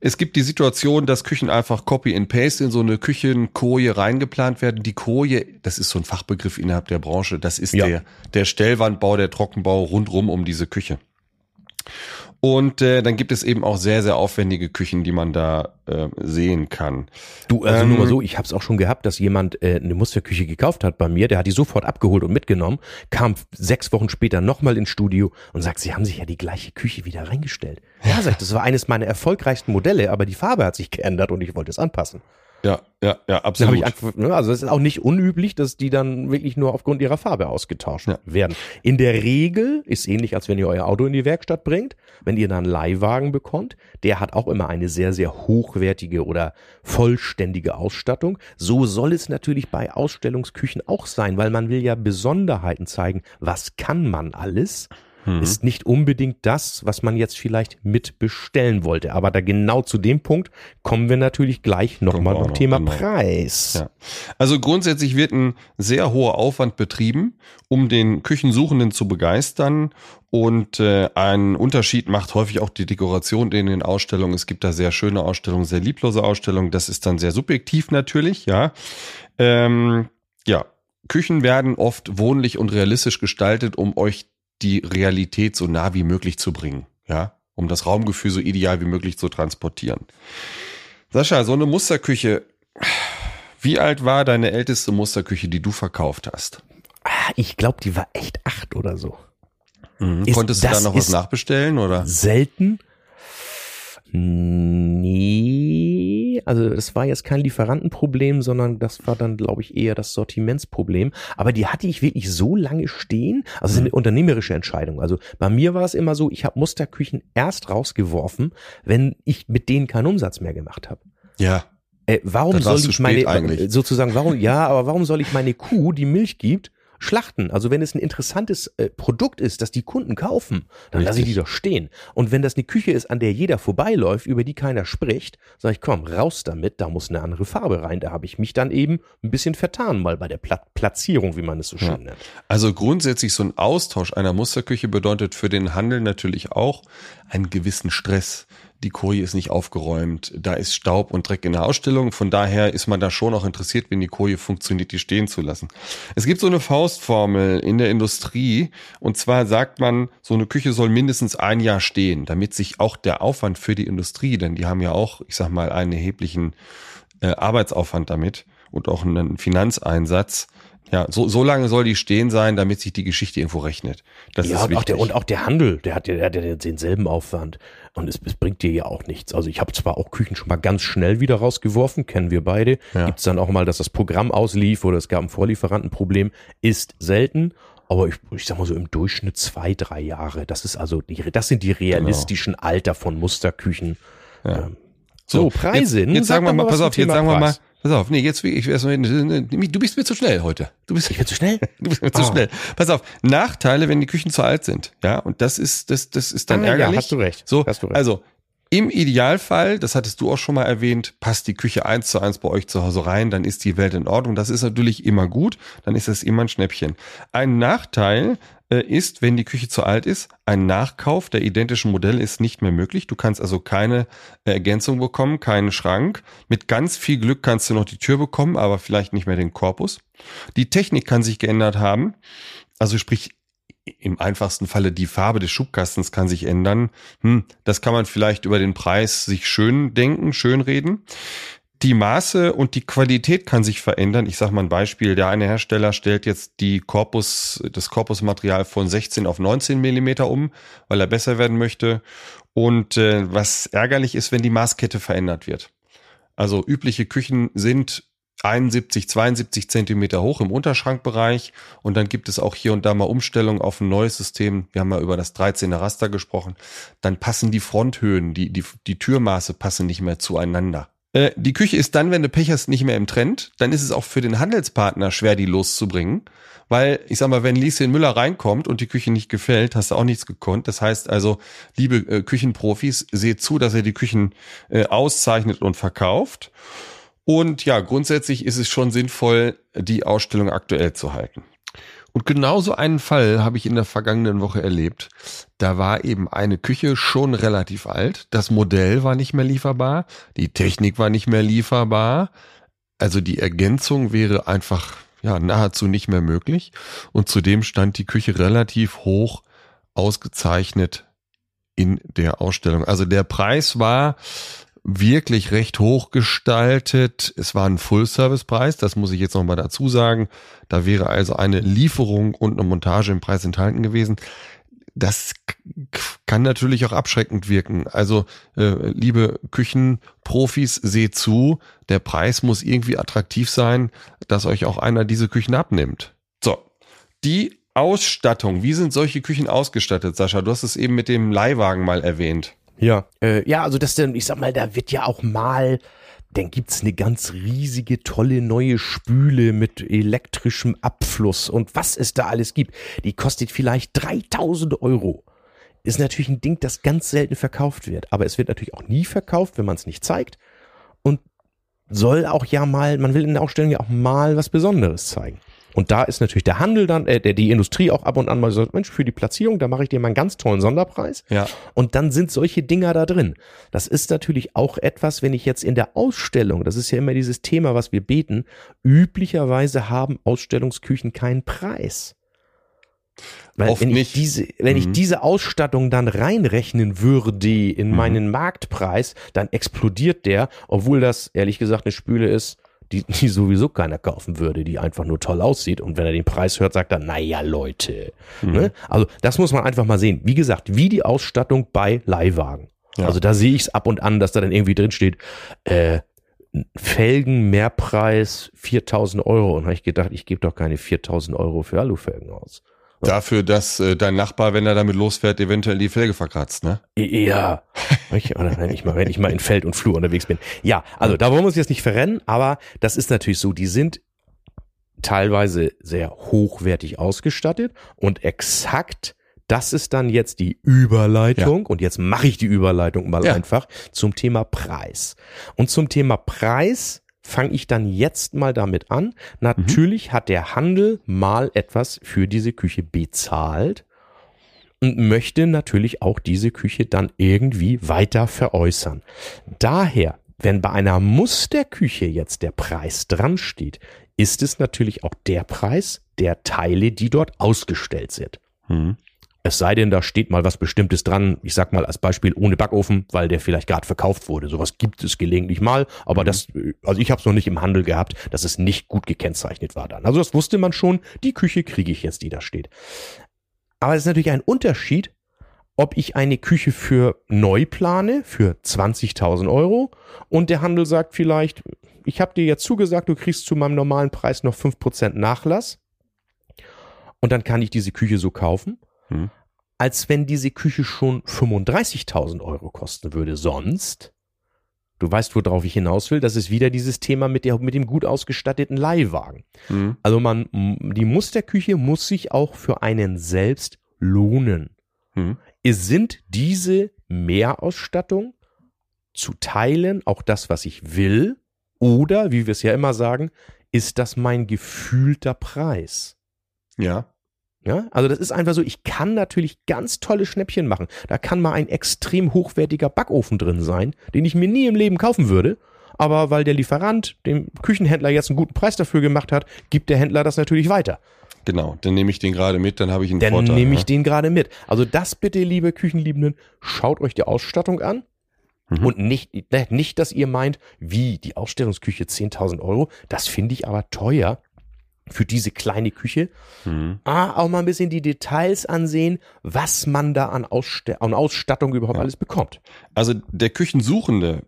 Es gibt die Situation, dass Küchen einfach Copy and Paste in so eine Küchenkoje reingeplant werden. Die Koje, das ist so ein Fachbegriff innerhalb der Branche, das ist
Ja.
der, der Stellwandbau, der Trockenbau rundrum um diese Küche. Und äh, dann gibt es eben auch sehr, sehr aufwendige Küchen, die man da äh, sehen kann.
Du, also
Ähm,
nur mal so, ich habe es auch schon gehabt, dass jemand äh, eine Musterküche gekauft hat bei mir, der hat die sofort abgeholt und mitgenommen, kam sechs Wochen später nochmal ins Studio und sagt, sie haben sich ja die gleiche Küche wieder reingestellt. Ja, sagt, das war eines meiner erfolgreichsten Modelle, aber die Farbe hat sich geändert und ich wollte es anpassen.
Ja, ja, ja, absolut.
einfach, ne, also es ist auch nicht unüblich, dass die dann wirklich nur aufgrund ihrer Farbe ausgetauscht
Ja.
werden. In der Regel ist ähnlich, als wenn ihr euer Auto in die Werkstatt bringt, wenn ihr dann einen Leihwagen bekommt, der hat auch immer eine sehr, sehr hochwertige oder vollständige Ausstattung. So soll es natürlich bei Ausstellungsküchen auch sein, weil man will ja Besonderheiten zeigen. Was kann man alles?
Mhm.
Ist nicht unbedingt das, was man jetzt vielleicht mit bestellen wollte. Aber da genau zu dem Punkt kommen wir natürlich gleich nochmal beim
noch,
Thema
genau.
Preis.
Ja. Also grundsätzlich wird ein sehr hoher Aufwand betrieben, um den Küchensuchenden zu begeistern. Und äh, einen Unterschied macht häufig auch die Dekoration in den Ausstellungen. Es gibt da sehr schöne Ausstellungen, sehr lieblose Ausstellungen. Das ist dann sehr subjektiv natürlich, ja. Ähm, ja, Küchen werden oft wohnlich und realistisch gestaltet, um euch die Realität so nah wie möglich zu bringen, ja, um das Raumgefühl so ideal wie möglich zu transportieren. Sascha, so eine Musterküche, wie alt war deine älteste Musterküche, die du verkauft hast?
Ah, Ich glaube, die war echt acht oder so. Ist-
Konntest du da noch was nachbestellen oder?
Selten? Nee, Also das war jetzt kein Lieferantenproblem, sondern das war dann, glaube ich, eher das Sortimentsproblem. Aber die hatte ich wirklich so lange stehen. Also es ist eine unternehmerische Entscheidung. Also bei mir war es immer so, ich habe Musterküchen erst rausgeworfen, wenn ich mit denen keinen Umsatz mehr gemacht habe.
Ja.
Äh, warum soll ich meine
eigentlich.
sozusagen warum ja, aber warum soll ich meine Kuh, die Milch gibt, schlachten? Also wenn es ein interessantes äh, Produkt ist, das die Kunden kaufen, dann lasse ich die doch stehen. Und wenn das eine Küche ist, an der jeder vorbeiläuft, über die keiner spricht, sage ich, komm, raus damit, da muss eine andere Farbe rein. Da habe ich mich dann eben ein bisschen vertan, mal bei der Pla Platzierung, wie man es so schön nennt.
Also grundsätzlich so ein Austausch einer Musterküche bedeutet für den Handel natürlich auch einen gewissen Stress. Die Koje ist nicht aufgeräumt, da ist Staub und Dreck in der Ausstellung. Von daher ist man da schon auch interessiert, wenn die Koje funktioniert, die stehen zu lassen. Es gibt so eine Faustformel in der Industrie und zwar sagt man, so eine Küche soll mindestens ein Jahr stehen, damit sich auch der Aufwand für die Industrie, denn die haben ja auch, ich sag mal, einen erheblichen äh, Arbeitsaufwand damit und auch einen Finanzeinsatz. Ja, so, so lange soll die stehen sein, damit sich die Geschichte irgendwo rechnet. Das
ja,
ist
und auch, der, und auch der Handel, der hat ja der hat ja denselben Aufwand. Und es, es bringt dir ja auch nichts. Also ich habe zwar auch Küchen schon mal ganz schnell wieder rausgeworfen, kennen wir beide.
Ja.
Gibt's dann auch mal, dass das Programm auslief oder es gab ein Vorlieferantenproblem. Ist selten. Aber ich, ich sag mal so im Durchschnitt zwei, drei Jahre. Das ist also die, das sind die realistischen Alter von Musterküchen.
Ja.
Ähm, So, Preise.
Jetzt, jetzt
sag
sagen wir mal, pass auf, jetzt sagen wir mal. Pass auf, nee, jetzt, ich, erst mal- du bist mir zu schnell heute. Du bist,
Ich bin zu schnell.
du bist mir zu
Ah.
schnell. Pass auf, Nachteile, wenn die Küchen zu alt sind. Ja, und das ist, das, das ist dann
Ah, ja,
ärgerlich.
hast du recht.
So,
Hast du recht.
also, im Idealfall, das hattest du auch schon mal erwähnt, passt die Küche eins zu eins bei euch zu Hause rein, dann ist die Welt in Ordnung. Das ist natürlich immer gut, dann ist das immer ein Schnäppchen. Ein Nachteil ist, wenn die Küche zu alt ist, ein Nachkauf der identischen Modelle ist nicht mehr möglich. Du kannst also keine äh, Ergänzung bekommen, keinen Schrank. Mit ganz viel Glück kannst du noch die Tür bekommen, aber vielleicht nicht mehr den Korpus. Die Technik kann sich geändert haben. Also sprich, im einfachsten Falle die Farbe des Schubkastens kann sich ändern. Hm, das kann man vielleicht über den Preis sich schön denken, schön reden. Die Maße und die Qualität kann sich verändern. Ich sage mal ein Beispiel. Der eine Hersteller stellt jetzt die Korpus, das Korpusmaterial von 16 auf 19 Millimeter um, weil er besser werden möchte. Und äh, was ärgerlich ist, wenn die Maßkette verändert wird. Also übliche Küchen sind 71, 72 Zentimeter hoch im Unterschrankbereich und dann gibt es auch hier und da mal Umstellungen auf ein neues System. Wir haben mal über das 13er Raster gesprochen. Dann passen die Fronthöhen, die, die, die Türmaße passen nicht mehr zueinander. Äh, die Küche ist dann, wenn du Pech hast, nicht mehr im Trend. Dann ist es auch für den Handelspartner schwer, die loszubringen. Weil, ich sag mal, wenn Lieschen Müller reinkommt und die Küche nicht gefällt, hast du auch nichts gekonnt. Das heißt also, liebe äh, Küchenprofis, seht zu, dass ihr die Küchen äh, auszeichnet und verkauft. Und ja, grundsätzlich ist es schon sinnvoll, die Ausstellung aktuell zu halten. Und genauso einen Fall habe ich in der vergangenen Woche erlebt. Da war eben eine Küche schon relativ alt. Das Modell war nicht mehr lieferbar. Die Technik war nicht mehr lieferbar. Also die Ergänzung wäre einfach, ja, nahezu nicht mehr möglich. Und zudem stand die Küche relativ hoch ausgezeichnet in der Ausstellung. Also der Preis war wirklich recht hoch gestaltet. Es war ein Full-Service-Preis, das muss ich jetzt nochmal dazu sagen. Da wäre also eine Lieferung und eine Montage im Preis enthalten gewesen. Das kann natürlich auch abschreckend wirken. Also, äh, liebe Küchenprofis, seht zu, der Preis muss irgendwie attraktiv sein, dass euch auch einer diese Küchen abnimmt. So, die Ausstattung. Wie sind solche Küchen ausgestattet, Sascha? Du hast es eben mit dem Leihwagen mal erwähnt.
Ja. Äh, ja, also das denn, ich sag mal, da wird ja auch mal, dann gibt's eine ganz riesige, tolle neue Spüle mit elektrischem Abfluss und was es da alles gibt. Die kostet vielleicht 3000 Euro. Ist natürlich ein Ding, das ganz selten verkauft wird. Aber es wird natürlich auch nie verkauft, wenn man es nicht zeigt. Und soll auch ja mal, man will in der Ausstellung ja auch mal was Besonderes zeigen. Und da ist natürlich der Handel dann, äh, der, die Industrie auch ab und an mal so, Mensch, für die Platzierung, da mache ich dir mal einen ganz tollen Sonderpreis.
Ja.
Und dann sind solche Dinger da drin. Das ist natürlich auch etwas, wenn ich jetzt in der Ausstellung, das ist ja immer dieses Thema, was wir beten, üblicherweise haben Ausstellungsküchen keinen Preis. Weil
Oft
wenn ich
nicht.
diese, wenn ich
Mhm.
diese Ausstattung dann reinrechnen würde in
Mhm.
meinen Marktpreis, dann explodiert der, obwohl das ehrlich gesagt eine Spüle ist, die, die sowieso keiner kaufen würde, die einfach nur toll aussieht. Und wenn er den Preis hört, sagt er, naja, Leute.
Mhm.
Ne? Also das muss man einfach mal sehen. Wie gesagt, wie die Ausstattung bei Leihwagen.
Ja.
Also da sehe ich es ab und an, dass da dann irgendwie drin steht, äh, Felgen Mehrpreis 4000 Euro. Und habe ich gedacht, ich gebe doch keine 4000 Euro für Alufelgen aus.
Dafür, dass äh, dein Nachbar, wenn er damit losfährt, eventuell die Felge verkratzt, ne?
Ja. Oder wenn ich mal, wenn ich mal in Feld und Flur unterwegs bin. Ja, also da wollen wir uns jetzt nicht verrennen, aber das ist natürlich so, die sind teilweise sehr hochwertig ausgestattet und exakt das ist dann jetzt die Überleitung und jetzt mache ich die Überleitung mal
Ja.
einfach zum Thema Preis. Und zum Thema Preis fange ich dann jetzt mal damit an. Natürlich hat der Handel mal etwas für diese Küche bezahlt und möchte natürlich auch diese Küche dann irgendwie weiter veräußern. Daher, wenn bei einer Musterküche jetzt der Preis dran steht, ist es natürlich auch der Preis der Teile, die dort ausgestellt sind.
Mhm.
Es sei denn, da steht mal was Bestimmtes dran. Ich sag mal als Beispiel ohne Backofen, weil der vielleicht gerade verkauft wurde. Sowas gibt es gelegentlich mal, aber das, äh, also ich habe es noch nicht im Handel gehabt, dass es nicht gut gekennzeichnet war dann. Also das wusste man schon. Die Küche kriege ich jetzt, die da steht. Aber es ist natürlich ein Unterschied, ob ich eine Küche für neu plane, für 20.000 Euro und der Handel sagt vielleicht, ich habe dir jetzt zugesagt, du kriegst zu meinem normalen Preis noch 5% Nachlass und dann kann ich diese Küche so kaufen,
Hm.
als wenn diese Küche schon 35.000 Euro kosten würde. Sonst, du weißt, worauf ich hinaus will, das ist wieder dieses Thema mit, der, mit dem gut ausgestatteten Leihwagen.
Mhm.
Also man, die Musterküche muss sich auch für einen selbst lohnen.
Mhm.
Es sind diese Mehrausstattung zu teilen, auch das, was ich will, oder, wie wir es ja immer sagen, ist das mein gefühlter Preis?
Ja.
Ja, also das ist einfach so, ich kann natürlich ganz tolle Schnäppchen machen. Da kann mal ein extrem hochwertiger Backofen drin sein, den ich mir nie im Leben kaufen würde. Aber weil der Lieferant dem Küchenhändler jetzt einen guten Preis dafür gemacht hat, gibt der Händler das natürlich weiter.
Genau. Dann nehme ich den gerade mit, dann habe ich einen
Dann
Vorteil.
nehme ich
ne?
den gerade mit. Also das bitte, liebe Küchenliebenden, schaut euch die Ausstattung an.
Mhm.
Und nicht, ne, nicht, dass ihr meint, wie die Ausstellungsküche 10.000 Euro. Das finde ich aber teuer für diese kleine Küche.
Mhm.
Ah, auch mal ein bisschen die Details ansehen, was man da an, Ausste an Ausstattung überhaupt
Ja.
alles bekommt.
Also der Küchensuchende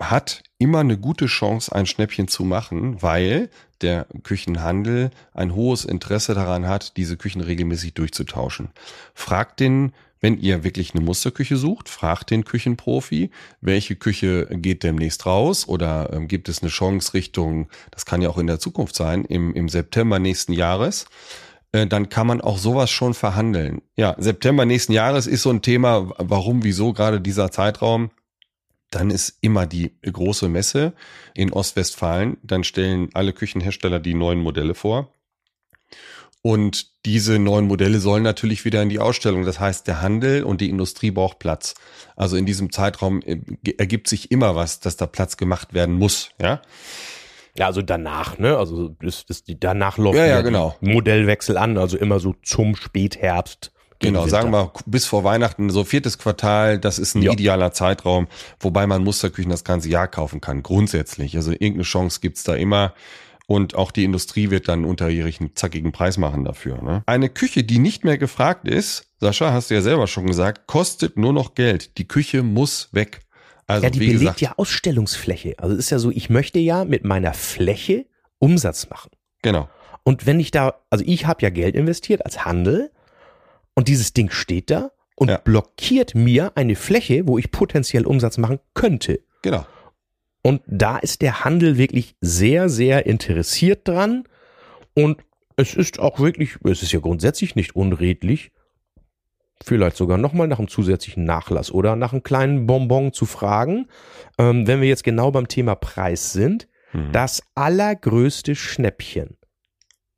hat immer eine gute Chance, ein Schnäppchen zu machen, weil der Küchenhandel ein hohes Interesse daran hat, diese Küchen regelmäßig durchzutauschen. Fragt den, wenn ihr wirklich eine Musterküche sucht, fragt den Küchenprofi, welche Küche geht demnächst raus oder ähm, gibt es eine Chance Richtung, das kann ja auch in der Zukunft sein, im, im September nächsten Jahres äh, dann kann man auch sowas schon verhandeln. Ja, September nächsten Jahres ist so ein Thema, warum, wieso gerade dieser Zeitraum. Dann ist immer die große Messe in Ostwestfalen. Dann stellen alle Küchenhersteller die neuen Modelle vor. Und diese neuen Modelle sollen natürlich wieder in die Ausstellung. Das heißt, der Handel und die Industrie braucht Platz. Also in diesem Zeitraum äh, ergibt sich immer was, dass da Platz gemacht werden muss. Ja,
Ja, also danach, ne? Also das, das, die, danach läuft
Ja, ja, genau.
Modellwechsel an, also immer so zum Spätherbst.
Genau, sagen wir bis vor Weihnachten, so viertes Quartal, das ist ein
Ja.
idealer Zeitraum, wobei man Musterküchen das ganze Jahr kaufen kann, grundsätzlich. Also irgendeine Chance gibt's da immer. Und auch die Industrie wird dann unterjährig einen zackigen Preis machen dafür. Ne? Eine Küche, die nicht mehr gefragt ist, Sascha, hast du ja selber schon gesagt, kostet nur noch Geld. Die Küche muss weg. Also
Ja, die belegt
gesagt,
ja Ausstellungsfläche. Also es ist ja so, ich möchte ja mit meiner Fläche Umsatz machen.
genau.
Und wenn ich da, also ich habe ja Geld investiert als Handel und dieses Ding steht da und
Ja.
blockiert mir eine Fläche, wo ich potenziell Umsatz machen könnte.
Genau.
Und da ist der Handel wirklich sehr, sehr interessiert dran. Und es ist auch wirklich, es ist ja grundsätzlich nicht unredlich, vielleicht sogar nochmal nach einem zusätzlichen Nachlass oder nach einem kleinen Bonbon zu fragen. Ähm, wenn wir jetzt genau beim Thema Preis sind,
Mhm.
das allergrößte Schnäppchen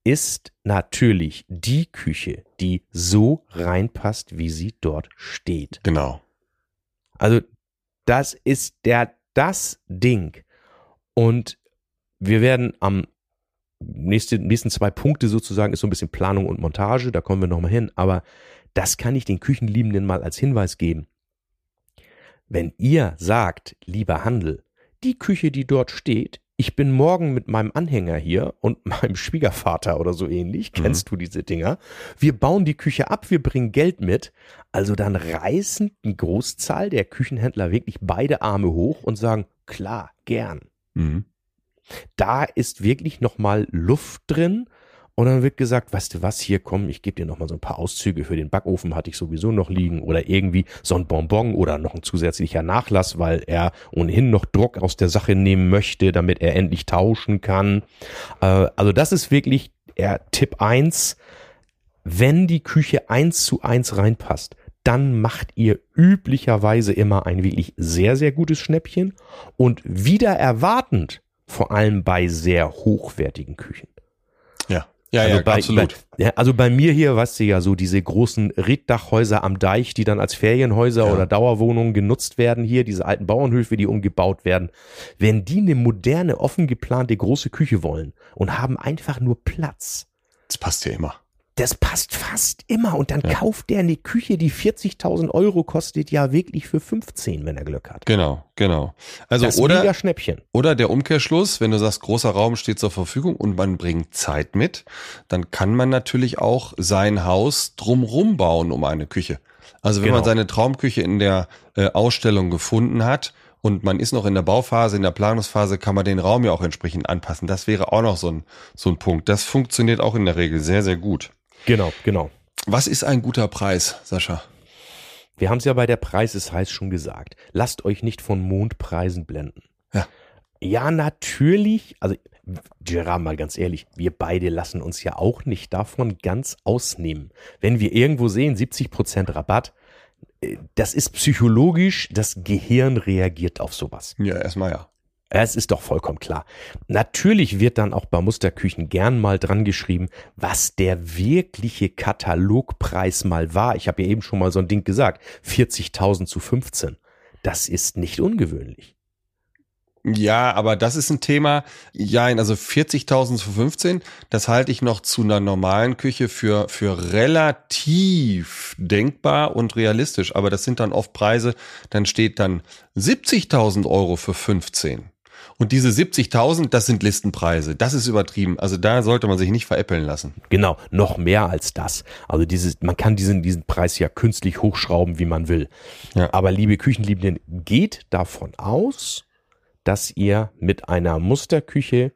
ist natürlich die Küche, die so reinpasst, wie sie dort steht.
Genau.
Also das ist der das Ding. Und wir werden am nächste, nächsten zwei Punkte sozusagen ist so ein bisschen Planung und Montage, da kommen wir nochmal hin, aber das kann ich den Küchenliebenden mal als Hinweis geben. Wenn ihr sagt, lieber Handel, die Küche, die dort steht, ich bin morgen mit meinem Anhänger hier und meinem Schwiegervater oder so ähnlich,
Mhm.
kennst du diese Dinger? Wir bauen die Küche ab, wir bringen Geld mit. Also dann reißen die Großzahl der Küchenhändler wirklich beide Arme hoch und sagen, klar, gern.
Mhm.
Da ist wirklich nochmal Luft drin. Und dann wird gesagt, weißt du was, hier komm, ich gebe dir nochmal so ein paar Auszüge für den Backofen, hatte ich sowieso noch liegen. Oder irgendwie so ein Bonbon oder noch ein zusätzlicher Nachlass, weil er ohnehin noch Druck aus der Sache nehmen möchte, damit er endlich tauschen kann. Äh, also das ist wirklich er, Tipp eins Wenn die Küche eins zu eins reinpasst, dann macht ihr üblicherweise immer ein wirklich sehr, sehr gutes Schnäppchen und wieder erwartend, vor allem bei sehr hochwertigen Küchen.
Ja. Ja,
also
ja,
bei,
absolut.
Bei, ja, also bei mir hier, weißt du ja, so diese großen Reddachhäuser am Deich, die dann als Ferienhäuser
Ja.
oder Dauerwohnungen genutzt werden, hier, diese alten Bauernhöfe, die umgebaut werden. Wenn die eine moderne, offen geplante große Küche wollen und haben einfach nur Platz,
das passt ja immer.
Das passt fast immer. Und dann kauft der eine Küche, die 40.000 Euro kostet, ja wirklich für 15, wenn er Glück hat.
Genau, genau. Also
das
oder
mega Schnäppchen.
Oder der Umkehrschluss, wenn du sagst, großer Raum steht zur Verfügung und man bringt Zeit mit, dann kann man natürlich auch sein Haus drumrum bauen um eine Küche. Also wenn
Genau.
man seine Traumküche in der äh, Ausstellung gefunden hat und man ist noch in der Bauphase, in der Planungsphase, kann man den Raum ja auch entsprechend anpassen. Das wäre auch noch so ein, so ein Punkt. Das funktioniert auch in der Regel sehr, sehr gut.
Genau, genau.
Was ist ein guter Preis, Sascha?
Wir haben es ja bei der Preis ist heiß schon gesagt. Lasst euch nicht von Mondpreisen blenden.
Ja.
Ja, natürlich. Also, Gerard, mal ganz ehrlich, wir beide lassen uns ja auch nicht davon ganz ausnehmen. Wenn wir irgendwo sehen, 70% Rabatt, äh, das ist psychologisch, das Gehirn reagiert auf sowas.
Ja, erstmal ja.
Es ist doch vollkommen klar. Natürlich wird dann auch bei Musterküchen gern mal dran geschrieben, was der wirkliche Katalogpreis mal war. Ich habe ja eben schon mal so ein Ding gesagt. 40.000 zu 15. Das ist nicht ungewöhnlich.
Ja, aber das ist ein Thema. Ja, also 40.000 zu 15, das halte ich noch zu einer normalen Küche für, für relativ denkbar und realistisch. Aber das sind dann oft Preise, dann steht dann 70.000 Euro für 15. Und diese 70.000, das sind Listenpreise. Das ist übertrieben. Also da sollte man sich nicht veräppeln lassen.
Genau, noch mehr als das. Also dieses, man kann diesen, diesen Preis ja künstlich hochschrauben, wie man will.
Ja.
Aber liebe Küchenliebenden, geht davon aus, dass ihr mit einer Musterküche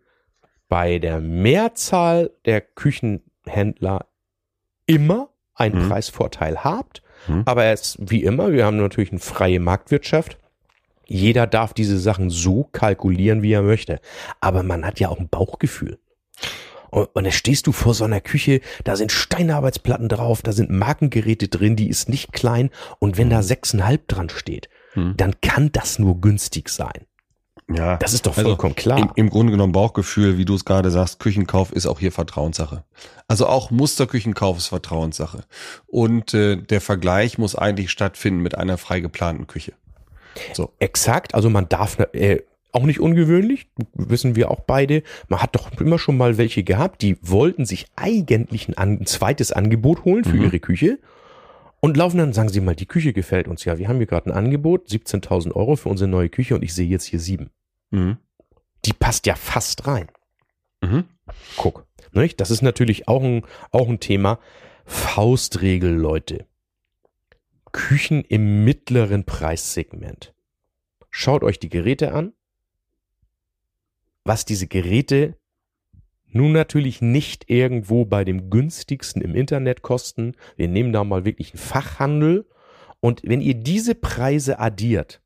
bei der Mehrzahl der Küchenhändler immer einen
Mhm.
Preisvorteil habt.
Mhm.
Aber es wie immer, wir haben natürlich eine freie Marktwirtschaft. Jeder darf diese Sachen so kalkulieren, wie er möchte. Aber man hat ja auch ein Bauchgefühl. Und, und dann stehst du vor so einer Küche, da sind Steinarbeitsplatten drauf, da sind Markengeräte drin, die ist nicht klein. Und wenn da sechseinhalb dran steht,
Mhm.
dann kann das nur günstig sein.
Ja.
Das ist doch
Also,
vollkommen klar.
Im, Im Grunde genommen Bauchgefühl, wie du es gerade sagst, Küchenkauf ist auch hier Vertrauenssache. Also auch Musterküchenkauf ist Vertrauenssache. Und äh, der Vergleich muss eigentlich stattfinden mit einer frei geplanten Küche. So.
Exakt, also man darf äh, auch nicht ungewöhnlich, wissen wir auch beide. Man hat doch immer schon mal welche gehabt, die wollten sich eigentlich ein, ein zweites Angebot holen für
Mhm.
ihre Küche und laufen dann, sagen sie mal, die Küche gefällt uns ja. Wir haben hier gerade ein Angebot, 17.000 Euro für unsere neue Küche und ich sehe jetzt hier sieben.
Mhm.
Die passt ja fast rein.
Mhm.
Guck. Nicht? Das ist natürlich auch ein, auch ein Thema. Faustregel, Leute. Küchen im mittleren Preissegment. Schaut euch die Geräte an. Was diese Geräte nun natürlich nicht irgendwo bei dem günstigsten im Internet kosten. Wir nehmen da mal wirklich einen Fachhandel. Und wenn ihr diese Preise addiert,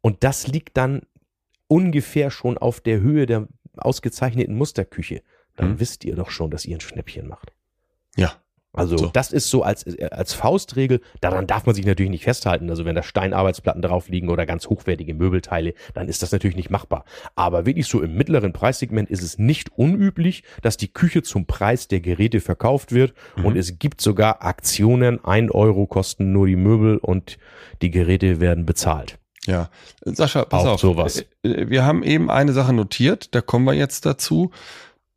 und das liegt dann ungefähr schon auf der Höhe der ausgezeichneten Musterküche, dann
Mhm.
wisst ihr doch schon, dass ihr ein Schnäppchen macht.
Ja.
Also
So.
das ist so als, als Faustregel, daran darf man sich natürlich nicht festhalten. Also wenn da Steinarbeitsplatten drauf liegen oder ganz hochwertige Möbelteile, dann ist das natürlich nicht machbar. Aber wirklich so im mittleren Preissegment ist es nicht unüblich, dass die Küche zum Preis der Geräte verkauft wird.
Mhm.
Und es gibt sogar Aktionen, ein Euro kosten nur die Möbel und die Geräte werden bezahlt.
Ja. Sascha, pass
Auch
auf.
sowas.
Äh, Wir haben eben eine Sache notiert, da kommen wir jetzt dazu.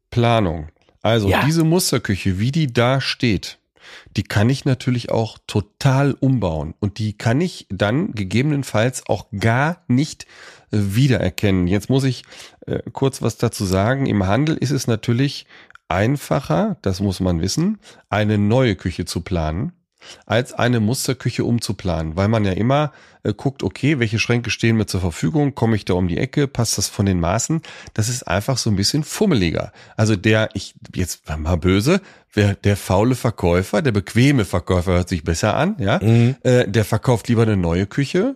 Planung. Also
Ja.
diese Musterküche, wie die da steht, die kann ich natürlich auch total umbauen. Und die kann ich dann gegebenenfalls auch gar nicht äh, wiedererkennen. Jetzt muss ich äh, kurz was dazu sagen. Im Handel ist es natürlich einfacher, das muss man wissen, eine neue Küche zu planen, als eine Musterküche umzuplanen, weil man ja immer äh, guckt, okay, welche Schränke stehen mir zur Verfügung, komme ich da um die Ecke, passt das von den Maßen? Das ist einfach so ein bisschen fummeliger. Also der, ich jetzt mal böse, wer der faule Verkäufer, der bequeme Verkäufer hört sich besser an, ja,
Mhm.
äh, der verkauft lieber eine neue Küche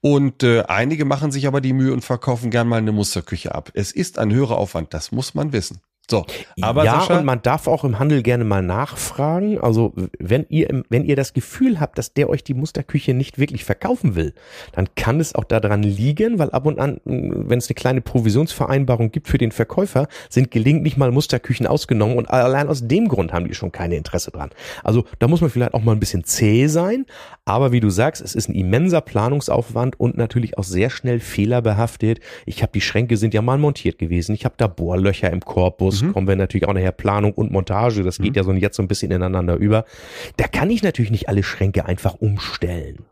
und äh, einige machen sich aber die Mühe und verkaufen gern mal eine Musterküche ab. Es ist ein höherer Aufwand, das muss man wissen. So, aber
ja,
Sascha,
und man darf auch im Handel gerne mal nachfragen. Also wenn ihr, wenn ihr das Gefühl habt, dass der euch die Musterküche nicht wirklich verkaufen will, dann kann es auch daran liegen, weil ab und an, wenn es eine kleine Provisionsvereinbarung gibt für den Verkäufer, sind gelegentlich mal Musterküchen ausgenommen und allein aus dem Grund haben die schon keine Interesse dran. Also da muss man vielleicht auch mal ein bisschen zäh sein, aber wie du sagst, es ist ein immenser Planungsaufwand und natürlich auch sehr schnell fehlerbehaftet. Ich habe die Schränke sind ja mal montiert gewesen. Ich habe da Bohrlöcher im Korpus. Kommen wir natürlich auch nachher Planung und Montage. Das geht ja so jetzt so ein bisschen ineinander über. Da kann ich natürlich nicht alle Schränke einfach umstellen.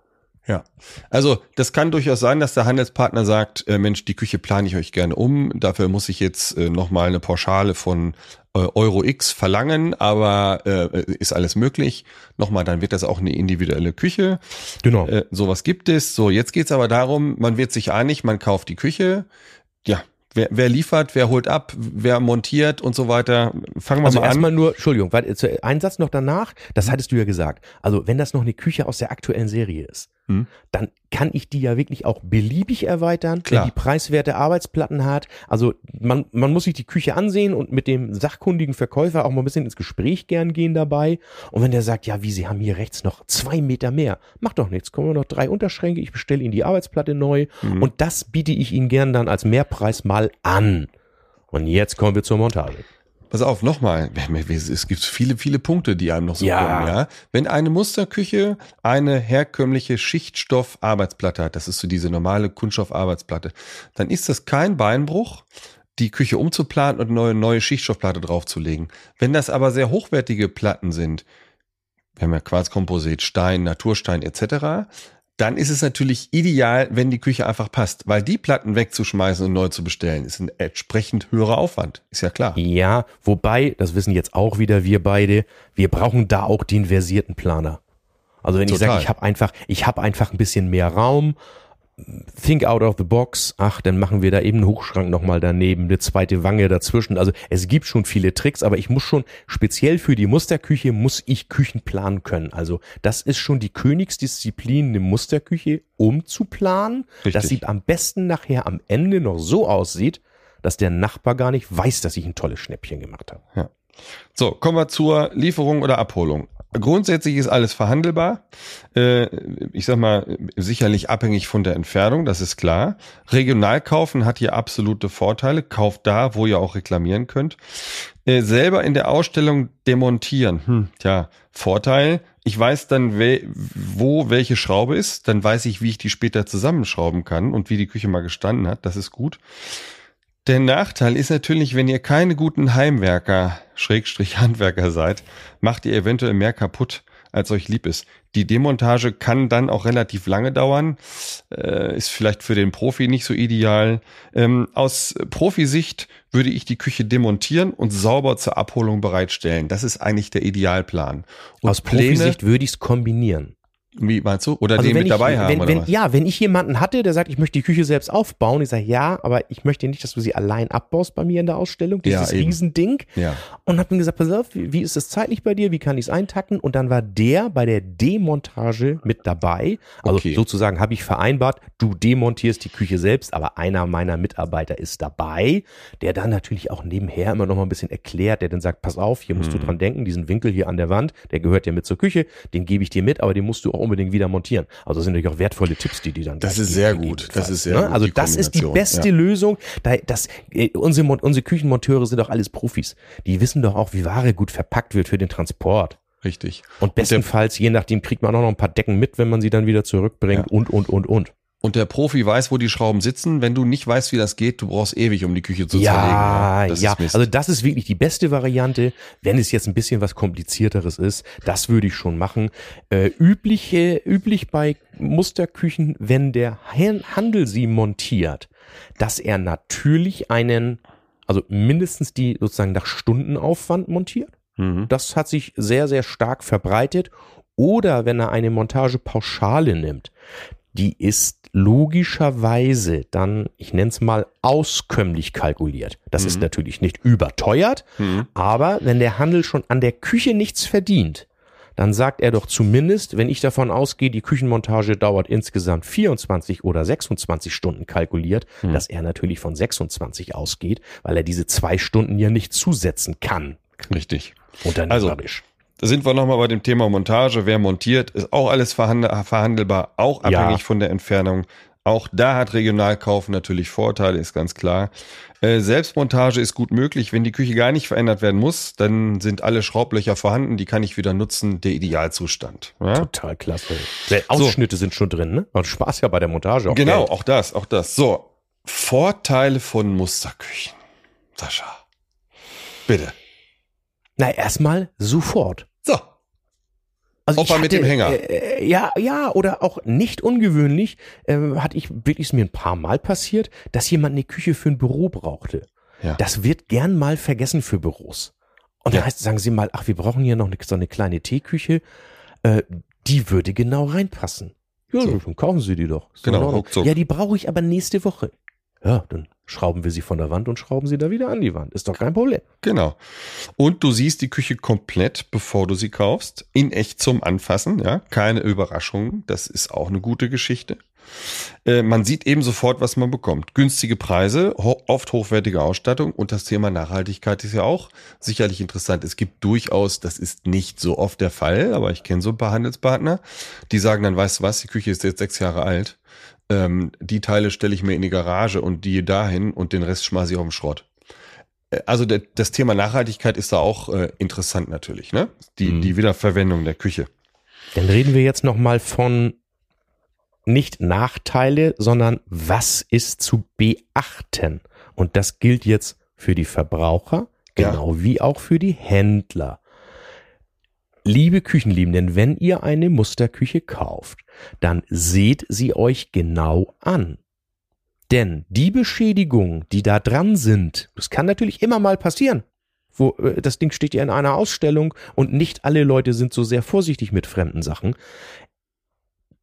Ja, also das kann durchaus sein, dass der Handelspartner sagt, äh, Mensch, die Küche plane ich euch gerne um, dafür muss ich jetzt äh, nochmal eine Pauschale von äh, Euro X verlangen, aber äh, ist alles möglich. Nochmal, dann wird das auch eine individuelle Küche.
Genau.
Äh, sowas gibt es. So, jetzt geht's aber darum, man wird sich einig, man kauft die Küche. Wer, wer liefert, wer holt ab, wer montiert und so weiter. Fangen wir
Also
mal an.
erstmal nur, Entschuldigung, weil, zu- ein Satz noch danach, das hattest du ja gesagt. Also wenn das noch eine Küche aus der aktuellen Serie ist,
Hm.
dann kann ich die ja wirklich auch beliebig erweitern,
Klar.
wenn die preiswerte Arbeitsplatten hat. Also man, man muss sich die Küche ansehen und mit dem sachkundigen Verkäufer auch mal ein bisschen ins Gespräch gern gehen dabei. Und wenn der sagt, ja, wie, Sie haben hier rechts noch zwei Meter mehr, macht doch nichts, kommen wir noch drei Unterschränke, ich bestelle Ihnen die Arbeitsplatte neu
Mhm.
und das biete ich Ihnen gern dann als Mehrpreis mal an. Und jetzt kommen wir zur Montage.
Pass auf, nochmal. Es gibt viele, viele Punkte, die einem noch so
Ja.
kommen, ja. Wenn eine Musterküche eine herkömmliche Schichtstoff-Arbeitsplatte hat, das ist so diese normale Kunststoff-Arbeitsplatte, dann ist das kein Beinbruch, die Küche umzuplanen und eine neue, neue Schichtstoffplatte draufzulegen. Wenn das aber sehr hochwertige Platten sind, wir haben ja Quarzkomposit, Stein, Naturstein etc., dann ist es natürlich ideal, wenn die Küche einfach passt, weil die Platten wegzuschmeißen und neu zu bestellen, ist ein entsprechend höherer Aufwand. Ist ja klar.
Ja, wobei, das wissen jetzt auch wieder wir beide, wir brauchen da auch den versierten Planer. Also wenn ich
Total.
sage, ich habe einfach, ich habe einfach ein bisschen mehr Raum, think out of the box, ach, dann machen wir da eben einen Hochschrank nochmal daneben, eine zweite Wange dazwischen. Also es gibt schon viele Tricks, aber ich muss schon, speziell für die Musterküche, muss ich Küchen planen können. Also das ist schon die Königsdisziplin, eine Musterküche umzuplanen, dass
Richtig.
sie am besten nachher am Ende noch so aussieht, dass der Nachbar gar nicht weiß, dass ich ein tolles Schnäppchen gemacht habe.
Ja. So, kommen wir zur Lieferung oder Abholung. Grundsätzlich ist alles verhandelbar. Äh, ich sag mal, sicherlich abhängig von der Entfernung, das ist klar. Regional kaufen hat hier absolute Vorteile. Kauft da, wo ihr auch reklamieren könnt. Äh, selber in der Ausstellung demontieren. Hm, tja, Vorteil. Ich weiß dann, wo welche Schraube ist. Dann weiß ich, wie ich die später zusammenschrauben kann und wie die Küche mal gestanden hat. Das ist gut. Der Nachteil ist natürlich, wenn ihr keine guten Heimwerker, Schrägstrich Handwerker seid, macht ihr eventuell mehr kaputt, als euch lieb ist. Die Demontage kann dann auch relativ lange dauern, äh, ist vielleicht für den Profi nicht so ideal. Ähm, aus Profisicht würde ich die Küche demontieren und sauber zur Abholung bereitstellen. Das ist eigentlich der Idealplan. Und
Aus Profisicht würde ich es kombinieren.
Wie meinst du? Oder
Also
den mit
ich,
dabei haben
wenn,
oder
wenn,
was?
Ja, wenn ich jemanden hatte, der sagt, ich möchte die Küche selbst aufbauen, ich sage, ja, aber ich möchte nicht, dass du sie allein abbaust bei mir in der Ausstellung, dieses
Ja, eben.
Riesending.
Ja.
Und hab ihm gesagt, pass auf, wie, wie ist es zeitlich bei dir, wie kann ich es eintakten? Und dann war der bei der Demontage mit dabei. Also
Okay.
sozusagen habe ich vereinbart, du demontierst die Küche selbst, aber einer meiner Mitarbeiter ist dabei, der dann natürlich auch nebenher immer noch mal ein bisschen erklärt, der dann sagt, pass auf, hier musst
Mhm.
du dran denken, diesen Winkel hier an der Wand, der gehört ja mit zur Küche, den gebe ich dir mit, aber den musst du auch unbedingt wieder montieren. Also das sind natürlich auch wertvolle Tipps, die die dann
Das ist sehr gut. Das ist sehr
ne?
gut,
Also das ist die beste
ja.
Lösung. Da, das, äh, unsere, unsere Küchenmonteure sind doch alles Profis. Die wissen doch auch, wie Ware gut verpackt wird für den Transport.
Richtig.
Und bestenfalls, je nachdem, kriegt man auch noch ein paar Decken mit, wenn man sie dann wieder zurückbringt und, und, und, und.
Und der Profi weiß, wo die Schrauben sitzen. Wenn du nicht weißt, wie das geht, du brauchst ewig, um die Küche zu
Ja,
zerlegen.
ja.
Mist.
Also das ist wirklich die beste Variante. Wenn es jetzt ein bisschen was komplizierteres ist, das würde ich schon machen. Äh, übliche, üblich bei Musterküchen, wenn der Han- Handel sie montiert, dass er natürlich einen, also mindestens die sozusagen nach Stundenaufwand montiert.
mhm.
Das hat sich sehr, sehr stark verbreitet. Oder wenn er eine Montagepauschale nimmt, die ist logischerweise dann, ich nenne es mal, auskömmlich kalkuliert. Das ist natürlich nicht überteuert, aber wenn der Handel schon an der Küche nichts verdient, dann sagt er doch zumindest, wenn ich davon ausgehe, die Küchenmontage dauert insgesamt 24 oder 26 Stunden kalkuliert, dass er natürlich von 26 ausgeht, weil er diese zwei Stunden ja nicht zusetzen kann.
Richtig.
Unternehmerisch.
Da sind wir nochmal bei dem Thema Montage. Wer montiert, ist auch alles verhandel verhandelbar, auch
Ja.
abhängig von der Entfernung. Auch da hat Regionalkauf natürlich Vorteile, ist ganz klar. Äh, Selbstmontage ist gut möglich. Wenn die Küche gar nicht verändert werden muss, dann sind alle Schraublöcher vorhanden, die kann ich wieder nutzen, der Idealzustand. Ja?
Total klasse. Ausschnitte sind schon drin, ne? Und Spaß ja bei der Montage. Auch
Genau,
Geld.
auch das, auch das. So, Vorteile von Musterküchen. Sascha, bitte.
Na, erstmal sofort.
So,
Also
Opa mit dem Hänger.
Äh, ja, ja, oder auch nicht ungewöhnlich, äh, hatte ich wirklich ist mir ein paar Mal passiert, dass jemand eine Küche für ein Büro brauchte.
Ja.
Das wird gern mal vergessen für Büros. Und
Ja.
da heißt, sagen Sie mal, ach, wir brauchen hier noch eine, so eine kleine Teeküche, äh, die würde genau reinpassen. Ja,
So.
dann kaufen Sie die doch. Ist
Genau, ruckzuck.
Ja, die brauche ich aber nächste Woche. Ja, dann schrauben wir sie von der Wand und schrauben sie da wieder an die Wand. Ist doch kein Problem.
Genau. Und du siehst die Küche komplett, bevor du sie kaufst, in echt zum Anfassen, ja, keine Überraschungen, das ist auch eine gute Geschichte. Äh, man sieht eben sofort, was man bekommt. Günstige Preise, oft hochwertige Ausstattung und das Thema Nachhaltigkeit ist ja auch sicherlich interessant. Es gibt durchaus, das ist nicht so oft der Fall, aber ich kenne so ein paar Handelspartner, die sagen dann, weißt du was, die Küche ist jetzt sechs Jahre alt, ähm, die Teile stelle ich mir in die Garage und die dahin und den Rest schmeiße ich auf den Schrott. Äh, Also der, das Thema Nachhaltigkeit ist da auch äh, interessant natürlich, ne? Die,
Mhm.
die Wiederverwendung der Küche.
Dann reden wir jetzt noch mal von nicht Nachteile, sondern was ist zu beachten? Und das gilt jetzt für die Verbraucher,
Ja.
genau wie auch für die Händler. Liebe Küchenliebenden, wenn ihr eine Musterküche kauft, dann seht sie euch genau an. Denn die Beschädigungen, die da dran sind, das kann natürlich immer mal passieren. Wo, äh, das Ding steht ja in einer Ausstellung und nicht alle Leute sind so sehr vorsichtig mit fremden Sachen.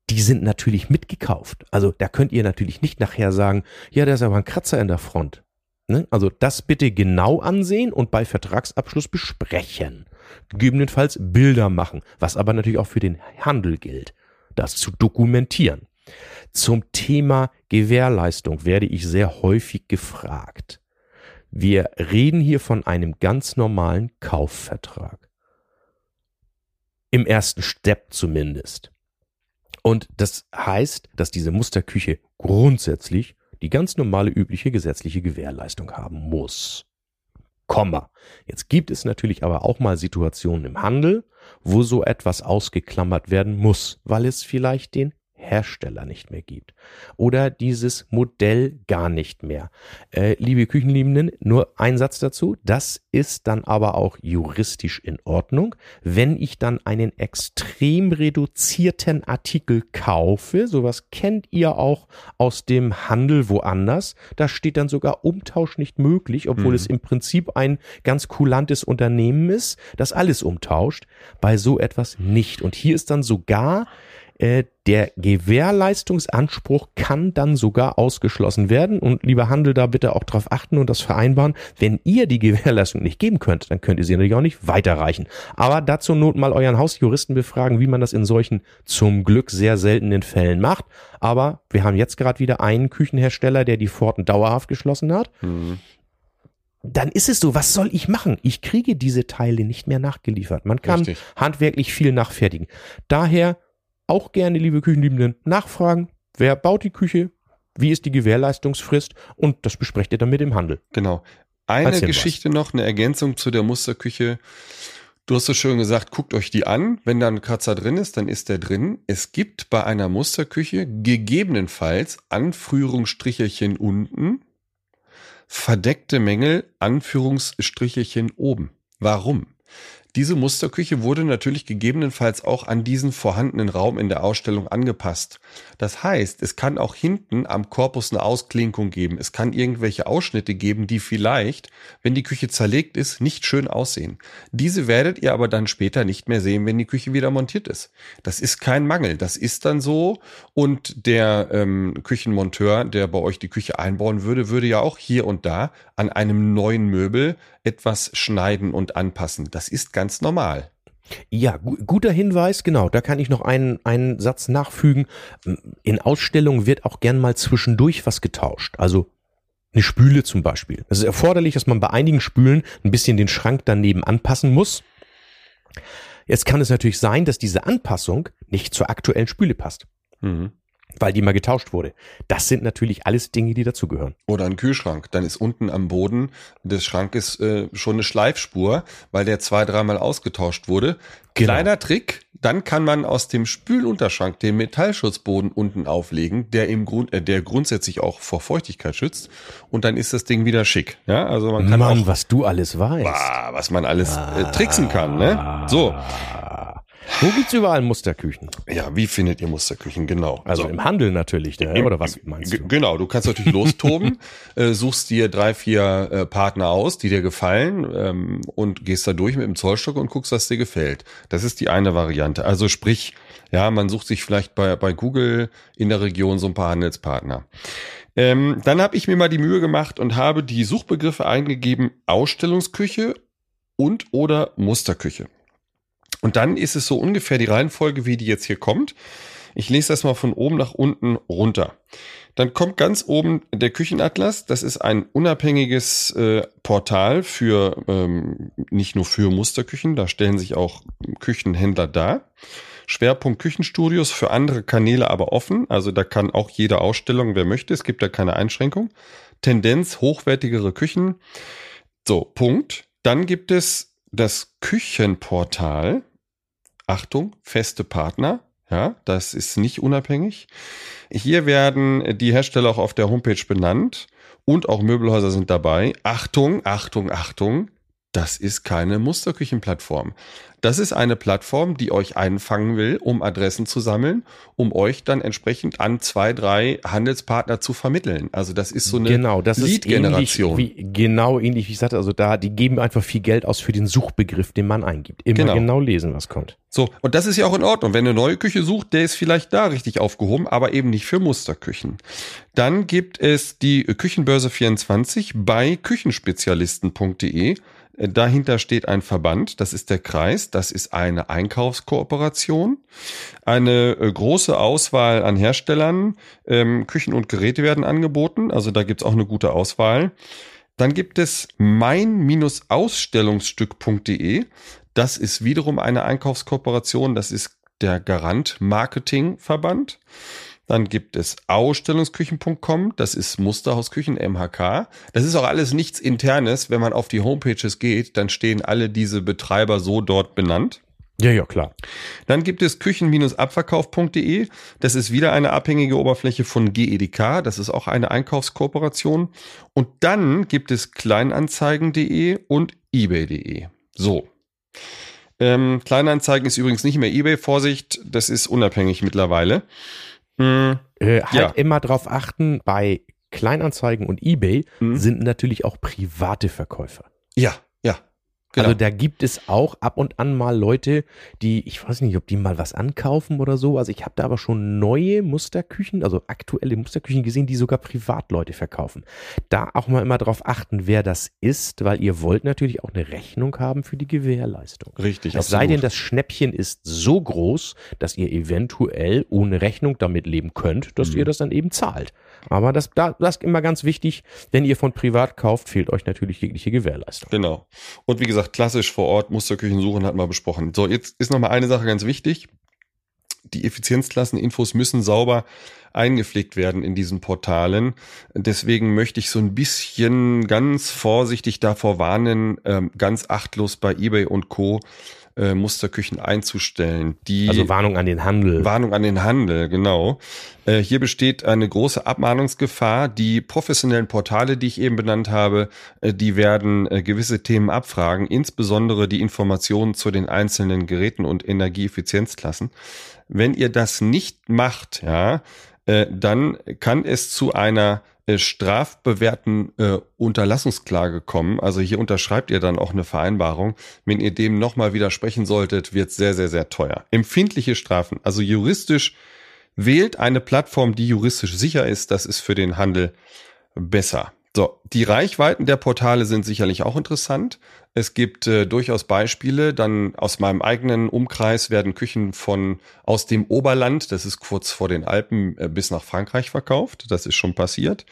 Die sind natürlich mitgekauft. Also da könnt ihr natürlich nicht nachher sagen, ja, da ist aber ein Kratzer in der Front. Ne? Also das bitte genau ansehen und bei Vertragsabschluss besprechen. Gegebenenfalls Bilder machen, was aber natürlich auch für den Handel gilt, das zu dokumentieren. Zum Thema Gewährleistung werde ich sehr häufig gefragt. Wir reden hier von einem ganz normalen Kaufvertrag. Im ersten Step zumindest. Und das heißt, dass diese Musterküche grundsätzlich die ganz normale übliche gesetzliche Gewährleistung haben muss. Komma. Jetzt gibt es natürlich aber auch mal Situationen im Handel, wo so etwas ausgeklammert werden muss, weil es vielleicht den Hersteller nicht mehr gibt oder dieses Modell gar nicht mehr. Äh, liebe Küchenliebenden, nur ein Satz dazu. Das ist dann aber auch juristisch in Ordnung. Wenn ich dann einen extrem reduzierten Artikel kaufe, sowas kennt ihr auch aus dem Handel woanders, da steht dann sogar Umtausch nicht möglich, obwohl
Mhm.
es im Prinzip ein ganz kulantes Unternehmen ist, das alles umtauscht. Bei so etwas nicht. Und hier ist dann sogar äh, der Gewährleistungsanspruch kann dann sogar ausgeschlossen werden. Und lieber Handel, da bitte auch drauf achten und das vereinbaren. Wenn ihr die Gewährleistung nicht geben könnt, dann könnt ihr sie natürlich auch nicht weiterreichen. Aber dazu not mal euren Hausjuristen befragen, wie man das in solchen zum Glück sehr seltenen Fällen macht. Aber wir haben jetzt gerade wieder einen Küchenhersteller, der die Pforten dauerhaft geschlossen hat
Mhm.
dann ist es so, was soll ich machen? Ich kriege diese Teile nicht mehr nachgeliefert. Man kann
Richtig.
handwerklich viel nachfertigen. Daher auch gerne, liebe Küchenliebenden, nachfragen, wer baut die Küche, wie ist die Gewährleistungsfrist und das besprecht ihr dann mit dem Handel.
Genau. Eine
Erzähl
Geschichte noch, eine Ergänzung zu der Musterküche. Du hast so schön gesagt, guckt euch die an. Wenn da ein Kratzer drin ist, dann ist der drin. Es gibt bei einer Musterküche gegebenenfalls Anführungsstrichelchen unten, verdeckte Mängel, Anführungsstrichelchen oben. Warum? Diese Musterküche wurde natürlich gegebenenfalls auch an diesen vorhandenen Raum in der Ausstellung angepasst. Das heißt, es kann auch hinten am Korpus eine Ausklinkung geben. Es kann irgendwelche Ausschnitte geben, die vielleicht, wenn die Küche zerlegt ist, nicht schön aussehen. Diese werdet ihr aber dann später nicht mehr sehen, wenn die Küche wieder montiert ist. Das ist kein Mangel. Das ist dann so. Und der ähm, Küchenmonteur, der bei euch die Küche einbauen würde, würde ja auch hier und da an einem neuen Möbel etwas schneiden und anpassen. Das ist ganz normal.
Ja, gu guter Hinweis, genau. Da kann ich noch einen, einen Satz nachfügen. In Ausstellungen wird auch gern mal zwischendurch was getauscht. Also eine Spüle zum Beispiel. Es ist erforderlich, dass man bei einigen Spülen ein bisschen den Schrank daneben anpassen muss. Jetzt kann es natürlich sein, dass diese Anpassung nicht zur aktuellen Spüle passt. Mhm weil die mal getauscht wurde. Das sind natürlich alles Dinge, die dazugehören.
Oder ein Kühlschrank. Dann ist unten am Boden des Schrankes äh, schon eine Schleifspur, weil der zwei, dreimal ausgetauscht wurde. Genau. Kleiner Trick, dann kann man aus dem Spülunterschrank den Metallschutzboden unten auflegen, der im Grund, äh, der grundsätzlich auch vor Feuchtigkeit schützt. Und dann ist das Ding wieder schick. Ja, also man kann
Mann,
auch,
was du alles weißt.
Bah, was man alles äh, tricksen kann, ne? So.
Wo gibt's überall Musterküchen?
Ja, wie findet ihr Musterküchen? Genau.
Also so. im Handel natürlich, ne? oder was meinst du?
Genau, du kannst natürlich lostoben, äh, suchst dir drei, vier äh, Partner aus, die dir gefallen ähm, und gehst da durch mit dem Zollstock und guckst, was dir gefällt. Das ist die eine Variante. Also sprich, ja, man sucht sich vielleicht bei, bei Google in der Region so ein paar Handelspartner. Ähm, dann habe ich mir mal die Mühe gemacht und habe die Suchbegriffe eingegeben Ausstellungsküche und oder Musterküche. Und dann ist es so ungefähr die Reihenfolge, wie die jetzt hier kommt. Ich lese das mal von oben nach unten runter. Dann kommt ganz oben der Küchenatlas. Das ist ein unabhängiges äh, Portal für ähm, nicht nur für Musterküchen, da stellen sich auch Küchenhändler dar. Schwerpunkt Küchenstudios für andere Kanäle aber offen. Also da kann auch jede Ausstellung, wer möchte. Es gibt da keine Einschränkung. Tendenz hochwertigere Küchen. So, Punkt. Dann gibt es das Küchenportal. Achtung, feste Partner. Ja, das ist nicht unabhängig. Hier werden die Hersteller auch auf der Homepage benannt und auch Möbelhäuser sind dabei. Achtung, Achtung, Achtung. Das ist keine Musterküchenplattform. Das ist eine Plattform, die euch einfangen will, um Adressen zu sammeln, um euch dann entsprechend an zwei, drei Handelspartner zu vermitteln. Also das ist so eine
genau, das Lead-Generation. Ähnlich wie, genau ähnlich wie ich sagte, also da, die geben einfach viel Geld aus für den Suchbegriff, den man eingibt. Immer genau, genau lesen, was kommt.
So, und das ist ja auch in Ordnung. Wenn eine neue Küche sucht, der ist vielleicht da richtig aufgehoben, aber eben nicht für Musterküchen. Dann gibt es die Küchenbörse 24 bei küchenspezialisten.de. Dahinter steht ein Verband, das ist der Kreis, das ist eine Einkaufskooperation. Eine äh, große Auswahl an Herstellern, ähm, Küchen und Geräte werden angeboten, also da gibt's auch eine gute Auswahl. Dann gibt es mein-ausstellungsstück.de. Das ist wiederum eine Einkaufskooperation, das ist der Garant Marketing Verband. Dann gibt es Ausstellungsküchen.com, das ist Musterhausküchen MHK. Das ist auch alles nichts internes. Wenn man auf die Homepages geht, dann stehen alle diese Betreiber so dort benannt.
Ja, ja, klar.
Dann gibt es küchen-abverkauf.de. Das ist wieder eine abhängige Oberfläche von GEDK. Das ist auch eine Einkaufskooperation. Und dann gibt es kleinanzeigen.de und ebay.de. So. Ähm, Kleinanzeigen ist übrigens nicht mehr eBay. Vorsicht, das ist unabhängig mittlerweile.
Mhm. Äh, halt ja. immer darauf achten, bei Kleinanzeigen und eBay mhm. sind natürlich auch private Verkäufer.
Ja,
Genau. Also da gibt es auch ab und an mal Leute, die, ich weiß nicht, ob die mal was ankaufen oder so. Also ich habe da aber schon neue Musterküchen, also aktuelle Musterküchen gesehen, die sogar Privatleute verkaufen. Da auch mal immer drauf achten, wer das ist, weil ihr wollt natürlich auch eine Rechnung haben für die Gewährleistung.
Richtig.
Es sei denn, das Schnäppchen ist so groß, dass ihr eventuell ohne Rechnung damit leben könnt, dass mhm. ihr das dann eben zahlt. Aber das, das ist immer ganz wichtig, wenn ihr von privat kauft, fehlt euch natürlich jegliche Gewährleistung.
Genau. Und wie gesagt, gesagt, klassisch vor Ort Musterküchen suchen, hat man besprochen. So, jetzt ist noch mal eine Sache ganz wichtig. Die Effizienzklasseninfos müssen sauber eingepflegt werden in diesen Portalen. Deswegen möchte ich so ein bisschen ganz vorsichtig davor warnen, ähm, ganz achtlos bei eBay und Co äh, Musterküchen einzustellen. Die
Also Warnung an den Handel.
Warnung an den Handel, genau. Äh, hier besteht eine große Abmahnungsgefahr. Die professionellen Portale, die ich eben benannt habe, äh, die werden äh, gewisse Themen abfragen, insbesondere die Informationen zu den einzelnen Geräten und Energieeffizienzklassen. Wenn ihr das nicht macht, ja, äh, dann kann es zu einer äh, strafbewährten äh, Unterlassungsklage kommen. Also hier unterschreibt ihr dann auch eine Vereinbarung. Wenn ihr dem nochmal widersprechen solltet, wird sehr, sehr, sehr teuer. Empfindliche Strafen, also juristisch wählt eine Plattform, die juristisch sicher ist. Das ist für den Handel besser. So, die Reichweiten der Portale sind sicherlich auch interessant. Es gibt äh, durchaus Beispiele. Dann aus meinem eigenen Umkreis werden Küchen von aus dem Oberland, das ist kurz vor den Alpen, äh, bis nach Frankreich verkauft. Das ist schon passiert.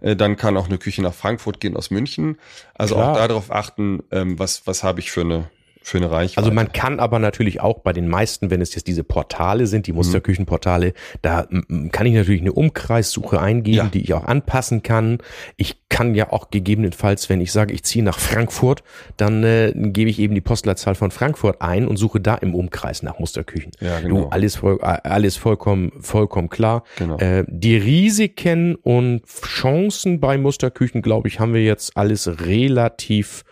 Äh, dann kann auch eine Küche nach Frankfurt gehen aus München. Also
Klar.
auch darauf achten, ähm, was was habe ich für eine für eine Reichweite.
Also man kann aber natürlich auch bei den meisten, wenn es jetzt diese Portale sind,
Mhm.
die Musterküchenportale, da mm, kann ich natürlich eine Umkreissuche eingeben,
Ja.
die ich auch anpassen kann. Ich kann ja auch gegebenenfalls, wenn ich sage, ich ziehe nach Frankfurt, dann äh, gebe ich eben die Postleitzahl von Frankfurt ein und suche da im Umkreis nach Musterküchen.
Ja, genau.
Du, alles, voll, alles vollkommen, vollkommen klar.
Genau.
Äh, die Risiken und Chancen bei Musterküchen, glaube ich, haben wir jetzt alles relativ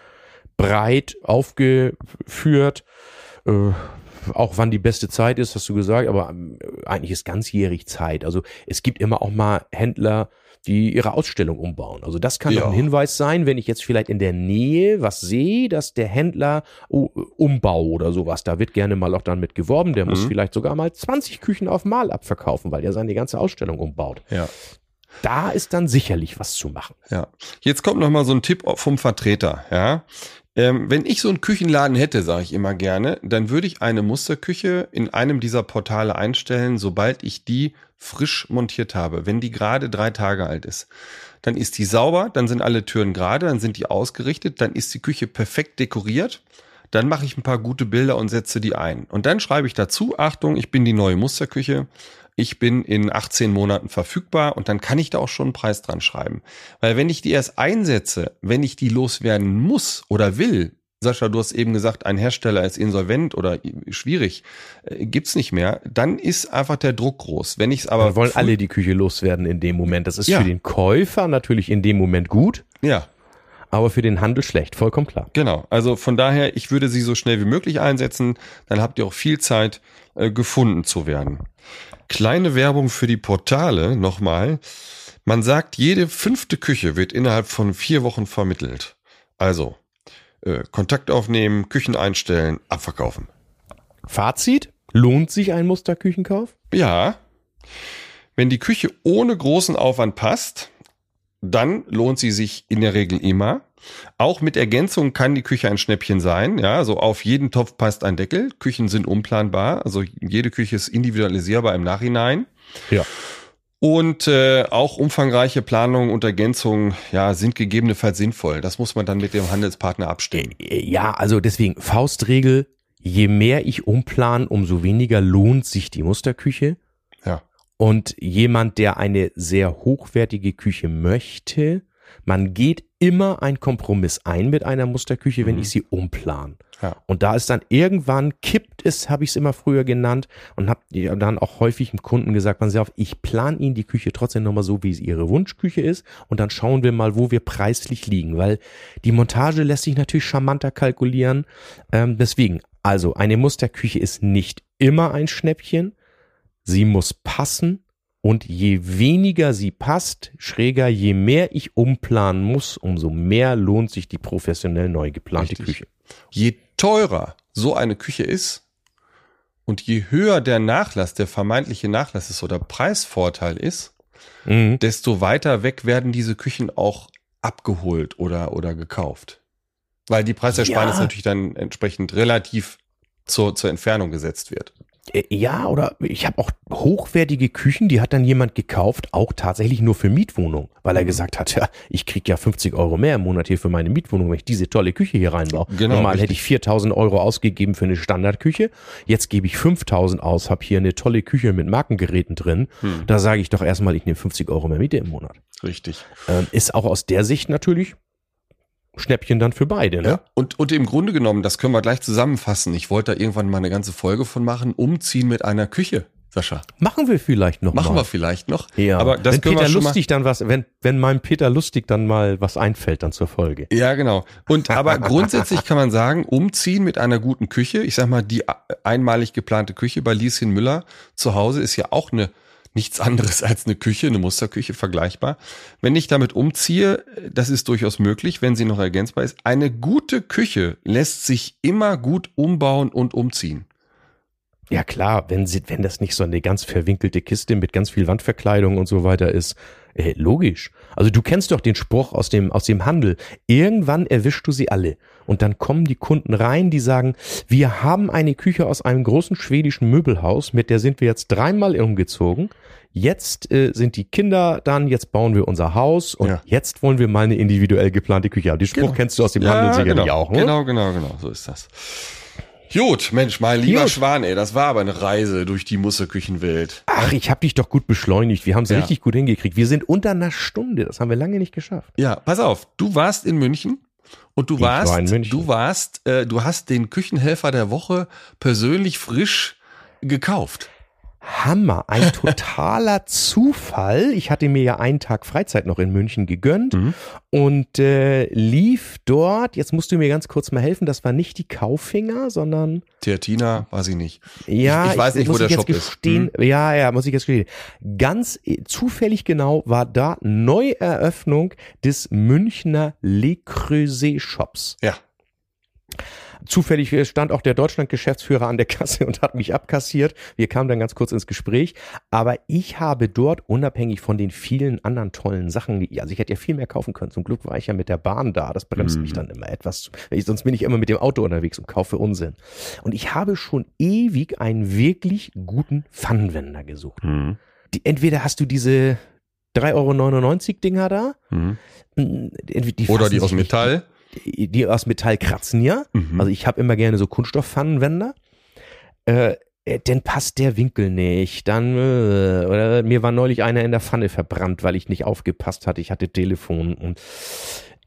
breit aufgeführt. Äh, auch wann die beste Zeit ist, hast du gesagt, aber ähm, eigentlich ist ganzjährig Zeit. Also es gibt immer auch mal Händler, die ihre Ausstellung umbauen. Also das kann
Ja.
doch ein Hinweis sein, wenn ich jetzt vielleicht in der Nähe was sehe, dass der Händler oh, Umbau oder sowas, da wird gerne mal auch dann mit geworben, der muss
Mhm.
vielleicht sogar mal 20 Küchen auf Mal abverkaufen, weil er seine ganze Ausstellung umbaut.
ja.
Da ist dann sicherlich was zu machen.
Ja. Jetzt kommt noch mal so ein Tipp vom Vertreter, ja. Ähm, wenn ich so einen Küchenladen hätte, sage ich immer gerne, dann würde ich eine Musterküche in einem dieser Portale einstellen, sobald ich die frisch montiert habe. Wenn die gerade drei Tage alt ist, dann ist die sauber, dann sind alle Türen gerade, dann sind die ausgerichtet, dann ist die Küche perfekt dekoriert. Dann mache ich ein paar gute Bilder und setze die ein. Und dann schreibe ich dazu, Achtung, ich bin die neue Musterküche. Ich bin in 18 Monaten verfügbar und dann kann ich da auch schon einen Preis dran schreiben. Weil wenn ich die erst einsetze, wenn ich die loswerden muss oder will, Sascha, du hast eben gesagt, ein Hersteller ist insolvent oder schwierig, äh, gibt's nicht mehr, dann ist einfach der Druck groß. Wenn ich es aber
Wir wollen alle die Küche loswerden in dem Moment. Das ist
Ja.
für den Käufer natürlich in dem Moment gut,
ja,
aber für den Handel schlecht. Vollkommen klar.
Genau, also von daher, ich würde sie so schnell wie möglich einsetzen, dann habt ihr auch viel Zeit, äh, gefunden zu werden. Kleine Werbung für die Portale nochmal. Man sagt, jede fünfte Küche wird innerhalb von vier Wochen vermittelt. Also, äh, Kontakt aufnehmen, Küchen einstellen, abverkaufen.
Fazit? Lohnt sich ein Musterküchenkauf?
Ja, wenn die Küche ohne großen Aufwand passt, dann lohnt sie sich in der Regel immer. Auch mit Ergänzung kann die Küche ein Schnäppchen sein. Ja, also auf jeden Topf passt ein Deckel. Küchen sind unplanbar. Also jede Küche ist individualisierbar im Nachhinein.
Ja.
Und äh, auch umfangreiche Planungen und Ergänzungen ja, sind gegebenenfalls sinnvoll. Das muss man dann mit dem Handelspartner abstimmen.
Ja, also deswegen Faustregel, je mehr ich umplan, umso weniger lohnt sich die Musterküche.
Ja.
Und jemand, der eine sehr hochwertige Küche möchte, man geht immer einen Kompromiss ein mit einer Musterküche, wenn
Mhm.
ich sie umplan.
Ja.
Und da ist dann irgendwann kippt es, habe ich es immer früher genannt und habe dann auch häufig dem Kunden gesagt, Sie auf, ich plane Ihnen die Küche trotzdem nochmal so, wie es Ihre Wunschküche ist und dann schauen wir mal, wo wir preislich liegen, weil die Montage lässt sich natürlich charmanter kalkulieren. Ähm, deswegen, also eine Musterküche ist nicht immer ein Schnäppchen, sie muss passen und je weniger sie passt, schräger, je mehr ich umplanen muss, umso mehr lohnt sich die professionell neu geplante
Richtig.
Küche.
Je teurer so eine Küche ist und je höher der Nachlass, der vermeintliche Nachlass ist oder Preisvorteil ist,
Mhm.
desto weiter weg werden diese Küchen auch abgeholt oder, oder gekauft. Weil die Preisersparnis
Ja.
natürlich dann entsprechend relativ zur, zur Entfernung gesetzt wird.
Äh, Ja, oder ich habe auch hochwertige Küchen, die hat dann jemand gekauft, auch tatsächlich nur für Mietwohnung, weil er gesagt hat, ja, ich krieg ja 50 Euro mehr im Monat hier für meine Mietwohnung, wenn ich diese tolle Küche hier reinbaue.
Genau,
Normal
richtig.
hätte ich 4000 Euro ausgegeben für eine Standardküche, jetzt gebe ich 5000 aus, habe hier eine tolle Küche mit Markengeräten drin.
Hm.
Da sage ich doch erstmal, ich nehme 50 Euro mehr Miete im Monat.
Richtig.
Ähm, ist auch aus der Sicht natürlich Schnäppchen dann für beide, ne?
Ja. Und, und im Grunde genommen, das können wir gleich zusammenfassen. Ich wollte da irgendwann mal eine ganze Folge von machen. Umziehen mit einer Küche, Sascha.
Machen wir vielleicht noch
Machen
mal.
wir vielleicht noch.
Ja,
Aber das
wenn Peter
wir schon mal,
Lustig dann was, wenn, wenn meinem Peter Lustig dann mal was einfällt dann zur Folge.
Ja, genau. Und aber grundsätzlich kann man sagen, umziehen mit einer guten Küche. Ich sag mal, die einmalig geplante Küche bei Lieschen Müller zu Hause ist ja auch eine nichts anderes als eine Küche, eine Musterküche vergleichbar. Wenn ich damit umziehe, das ist durchaus möglich, wenn sie noch ergänzbar ist. Eine gute Küche lässt sich immer gut umbauen und umziehen.
Ja klar, wenn, sie, wenn das nicht so eine ganz verwinkelte Kiste mit ganz viel Wandverkleidung und so weiter ist, äh, logisch. Also du kennst doch den Spruch aus dem, aus dem Handel. Irgendwann erwischst du sie alle. Und dann kommen die Kunden rein, die sagen, wir haben eine Küche aus einem großen schwedischen Möbelhaus, mit der sind wir jetzt dreimal umgezogen. Jetzt äh, sind die Kinder dann, jetzt bauen wir unser Haus und
Ja.
jetzt wollen wir mal eine individuell geplante Küche haben. Den Spruch
Genau.
kennst du aus dem Handel sicherlich
genau,
auch, ne?
Genau, genau, genau, so ist das. Gut, Mensch, mein lieber
Gut.
Schwan, ey, das war aber eine Reise durch die Musterküchenwelt.
Ach, ich habe dich doch gut beschleunigt. Wir haben es
Ja.
richtig gut hingekriegt. Wir sind unter einer Stunde. Das haben wir lange nicht geschafft.
Ja, pass auf, du warst in München und du
Ich war
warst,
München.
du warst, äh, du hast den Küchenhelfer der Woche persönlich frisch gekauft.
Hammer, ein totaler Zufall. Ich hatte mir ja einen Tag Freizeit noch in München gegönnt
Mhm.
und äh, lief dort. Jetzt musst du mir ganz kurz mal helfen. Das war nicht die Kaufinger, sondern
Theatina, weiß ich nicht.
ja,
ich, ich weiß nicht, wo der Shop ist.
gestehen,
Hm?
Ja, ja, muss ich jetzt gestehen. Ganz äh, zufällig genau war da Neueröffnung des Münchner Le Creuset Shops.
Ja.
Zufällig stand auch der Deutschland-Geschäftsführer an der Kasse und hat mich abkassiert. Wir kamen dann ganz kurz ins Gespräch. Aber ich habe dort, unabhängig von den vielen anderen tollen Sachen, also ich hätte ja viel mehr kaufen können. Zum Glück war ich ja mit der Bahn da. Das bremst
Mhm.
mich dann immer etwas. Ich, sonst bin ich immer mit dem Auto unterwegs und kaufe Unsinn. Und ich habe schon ewig einen wirklich guten Pfannenwender gesucht.
Mhm.
Die, entweder hast du diese 3,99 Euro Dinger da.
Mhm.
entweder Die
Oder die aus
sich nicht-
Metall.
Die, aus Metall kratzen ja.
Mhm.
Also ich habe immer gerne so Kunststoffpfannenwender. Äh, äh, denn passt der Winkel nicht. Dann äh, oder mir war neulich einer in der Pfanne verbrannt, weil ich nicht aufgepasst hatte. Ich hatte Telefon und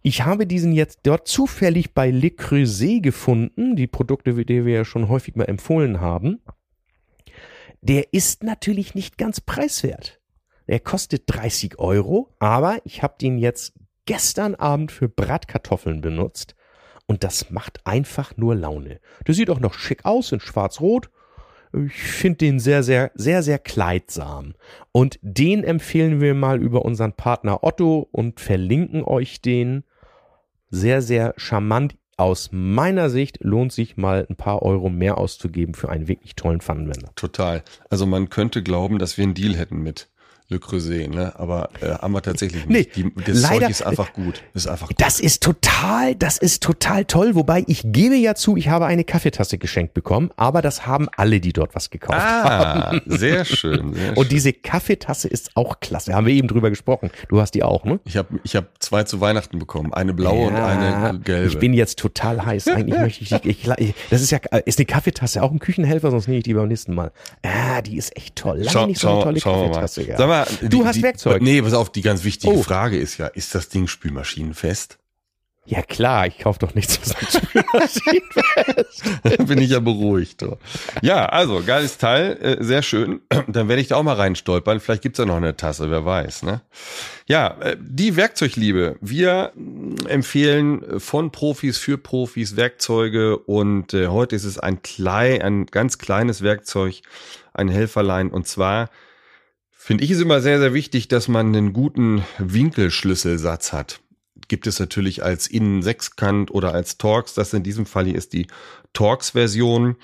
ich habe diesen jetzt dort zufällig bei Le Creuset gefunden, die Produkte, die wir ja schon häufig mal empfohlen haben. Der ist natürlich nicht ganz preiswert. Der kostet 30 Euro, aber ich habe den jetzt gestern Abend für Bratkartoffeln benutzt und das macht einfach nur Laune. Der sieht auch noch schick aus in schwarz-rot. Ich finde den sehr, sehr, sehr, sehr kleidsam. Und den empfehlen wir mal über unseren Partner Otto und verlinken euch den. Sehr, sehr charmant. Aus meiner Sicht lohnt sich mal ein paar Euro mehr auszugeben für einen wirklich tollen Pfannenwender.
Total. Also man könnte glauben, dass wir einen Deal hätten mit Le Creuset, ne? Aber äh, haben wir tatsächlich nicht.
Nee,
Die, das
leider-
Zeug ist einfach gut. Ist einfach gut.
Das ist total, das ist total toll. Wobei ich gebe ja zu, ich habe eine Kaffeetasse geschenkt bekommen, aber das haben alle, die dort was gekauft haben.
Ah, sehr schön. Sehr
Und diese Kaffeetasse ist auch klasse. Haben wir eben drüber gesprochen. Du hast die auch, ne?
Ich habe ich hab zwei zu Weihnachten bekommen. Eine blaue und eine gelbe.
Ich bin jetzt total heiß. Eigentlich möchte ich, die- ich, ich, das ist ja, ist eine Kaffeetasse auch ein Küchenhelfer, sonst nehme ich die beim nächsten Mal. Ah, die ist echt toll. Lange
Schau,
nicht so eine
schau,
tolle
mal.
Kaffeetasse gehabt.
Mal,
Du
die-
hast
die,
Werkzeug.
Nee, pass auf, die ganz wichtige
Oh.
Frage ist ja, ist das Ding spülmaschinenfest?
Ja klar, ich kaufe doch nichts, was mit Spülmaschinen ist.
bin ich ja beruhigt. Ja, also, geiles Teil, äh, sehr schön. Dann werde ich da auch mal reinstolpern. Vielleicht gibt's ja noch eine Tasse, wer weiß. Ne? Ja, äh, die Werkzeugliebe. Wir mh, empfehlen von Profis für Profis Werkzeuge und äh, heute ist es ein klein, ein ganz kleines Werkzeug, ein Helferlein und zwar finde ich es immer sehr, sehr wichtig, dass man einen guten Winkelschlüsselsatz hat. Gibt es natürlich als Innen-Sechskant oder als Torx. Das in diesem Fall hier ist die Torx-Version.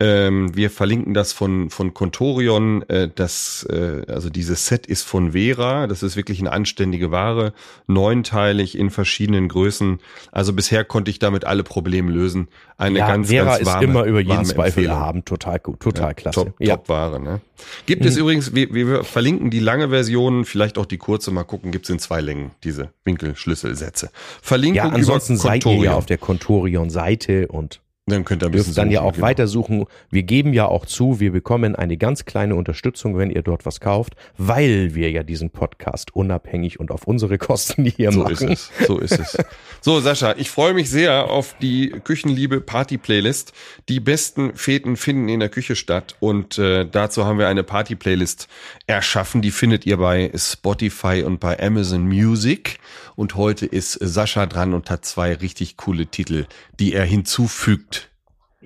Ähm, wir verlinken das von, von Contorion. Äh, das, äh, also dieses Set ist von Vera. Das ist wirklich eine anständige Ware. Neunteilig in verschiedenen Größen. Also bisher konnte ich damit alle Probleme lösen. Eine
Ja,
ganz,
Vera
ganz
ist
warme,
immer über jeden Zweifel erhaben. Total gut, total klasse.
Top,
ja. Mhm.
top Ware, ne? Gibt es übrigens, wir, wir verlinken die lange Version, vielleicht auch die kurze, mal gucken, gibt es in zwei Längen, diese Winkelschlüsselsätze. Verlinken
ja, ansonsten
über
seid ihr ja auf der Contorion-Seite und
Dann könnt ihr ein bisschen
dann ja auch
genau.
weitersuchen. Wir geben ja auch zu, wir bekommen eine ganz kleine Unterstützung, wenn ihr dort was kauft, weil wir ja diesen Podcast unabhängig und auf unsere Kosten hier
So
machen.
ist es. So ist es. So, Sascha, ich freue mich sehr auf die Küchenliebe Party Playlist. Die besten Feten finden in der Küche statt und äh, dazu haben wir eine Party Playlist erschaffen. Die findet ihr bei Spotify und bei Amazon Music. Und heute ist Sascha dran und hat zwei richtig coole Titel, die er hinzufügt.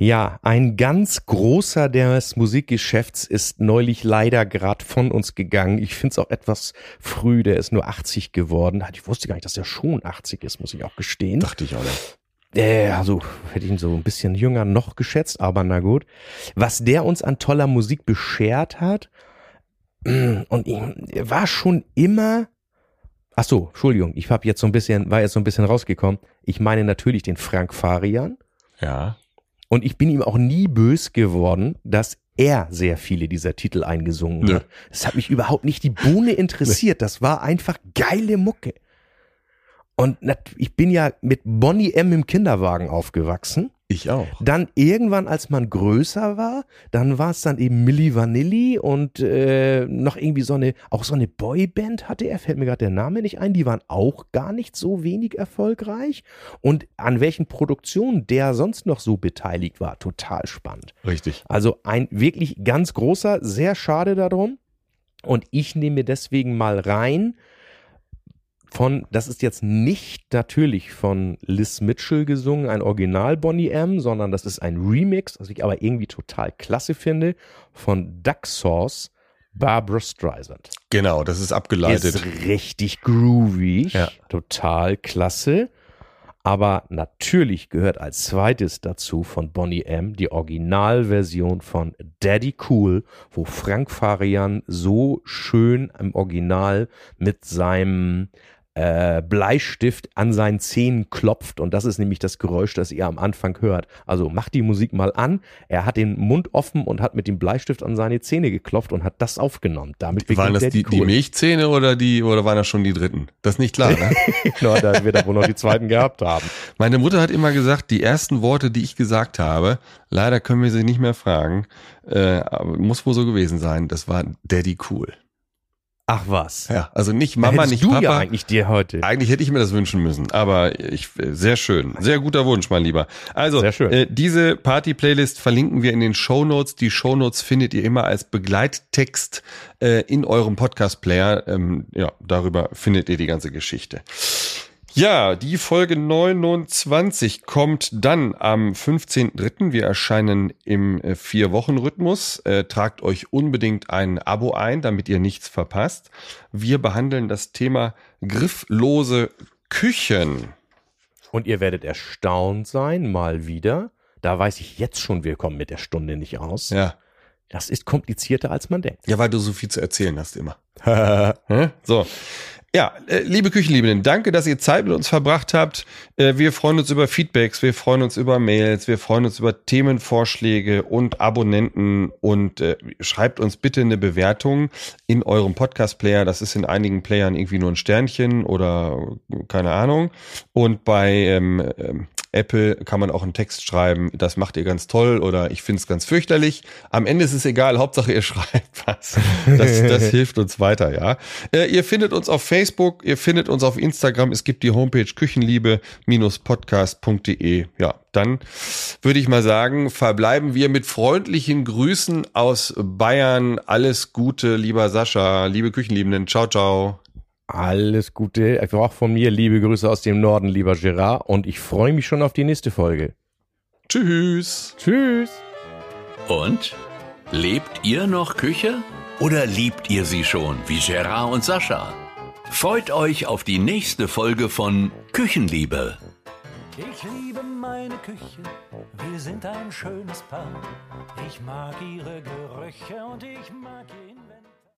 Ja, ein ganz großer des Musikgeschäfts ist neulich leider gerade von uns gegangen. Ich finde es auch etwas früh, der ist nur 80 geworden. Ich wusste gar nicht, dass er schon 80 ist, muss ich auch gestehen.
Dachte ich auch nicht.
Äh, also hätte ich ihn so ein bisschen jünger noch geschätzt, aber na gut. Was der uns an toller Musik beschert hat, und ich, er war schon immer. Ach so, Entschuldigung, ich habe jetzt so ein bisschen, war jetzt so ein bisschen rausgekommen. Ich meine natürlich den Frank Farian.
Ja.
Und ich bin ihm auch nie bös geworden, dass er sehr viele dieser Titel eingesungen
Nö.
hat. Das hat mich überhaupt nicht die Bohne interessiert. Das war einfach geile Mucke. Und ich bin ja mit Bonnie M im Kinderwagen aufgewachsen.
Ich auch.
Dann irgendwann, als man größer war, dann war es dann eben Milli Vanilli und äh, noch irgendwie so eine, auch so eine Boyband hatte er, fällt mir gerade der Name nicht ein, die waren auch gar nicht so wenig erfolgreich. Und an welchen Produktionen der sonst noch so beteiligt war, total spannend.
Richtig.
Also ein wirklich ganz großer, sehr schade darum. Und ich nehme mir deswegen mal rein von, das ist jetzt nicht natürlich von Liz Mitchell gesungen, ein Original Bonnie M, sondern das ist ein Remix, was ich aber irgendwie total klasse finde, von Duck Sauce, Barbara Streisand.
Genau, das ist abgeleitet.
Ist richtig groovy,
Ja.
total klasse. Aber natürlich gehört als zweites dazu von Bonnie M die Originalversion von Daddy Cool, wo Frank Farian so schön im Original mit seinem äh, Bleistift an seinen Zähnen klopft und das ist nämlich das Geräusch, das ihr am Anfang hört. Also macht die Musik mal an. Er hat den Mund offen und hat mit dem Bleistift an seine Zähne geklopft und hat das aufgenommen. Damit
waren das die, die. Milchzähne oder die oder waren das schon die dritten? Das ist nicht klar, ne?
Na, da wird er wohl noch die zweiten gehabt haben.
Meine Mutter hat immer gesagt, die ersten Worte, die ich gesagt habe, leider können wir sie nicht mehr fragen, äh, aber muss wohl so gewesen sein. Das war Daddy cool.
Ach was.
Ja, also nicht Mama, nicht
du
Papa.
ja eigentlich dir heute.
Eigentlich hätte ich mir das wünschen müssen, aber ich sehr schön, sehr guter Wunsch, mein Lieber. Also
Sehr schön.
Äh, diese Party-Playlist verlinken wir in den Shownotes. Die Shownotes findet ihr immer als Begleittext äh, in eurem Podcast-Player. Ähm, ja, darüber findet ihr die ganze Geschichte. Ja, die Folge 29 kommt dann am 15.3. Wir erscheinen im äh, Vier-Wochen-Rhythmus. Äh, tragt euch unbedingt ein Abo ein, damit ihr nichts verpasst. Wir behandeln das Thema grifflose Küchen.
Und ihr werdet erstaunt sein, mal wieder. Da weiß ich jetzt schon, wir kommen mit der Stunde nicht aus.
Ja.
Das ist komplizierter, als man denkt.
Ja, weil du so viel zu erzählen hast immer. So. Ja, äh, liebe Küchenliebenden, danke, dass ihr Zeit mit uns verbracht habt. Äh, wir freuen uns über Feedbacks, wir freuen uns über Mails, wir freuen uns über Themenvorschläge und Abonnenten und äh, schreibt uns bitte eine Bewertung in eurem Podcast-Player. Das ist in einigen Playern irgendwie nur ein Sternchen oder keine Ahnung. Und bei ähm, ähm, Apple kann man auch einen Text schreiben, das macht ihr ganz toll oder ich finde es ganz fürchterlich. Am Ende ist es egal, Hauptsache ihr schreibt was. Das, das hilft uns weiter, ja. Äh, ihr findet uns auf Facebook, ihr findet uns auf Instagram, es gibt die Homepage küchenliebe-podcast.de. Ja, dann würde ich mal sagen, verbleiben wir mit freundlichen Grüßen aus Bayern. Alles Gute, lieber Sascha, liebe Küchenliebenden. Ciao, ciao.
Alles Gute. Auch von mir liebe Grüße aus dem Norden, lieber Gerard. Und ich freue mich schon auf die nächste Folge.
Tschüss.
Tschüss.
Und? Lebt ihr noch Küche? Oder liebt ihr sie schon, wie Gerard und Sascha? Freut euch auf die nächste Folge von Küchenliebe.
Ich liebe meine Küche, wir sind ein schönes Paar. Ich mag ihre Gerüche und ich mag ihn.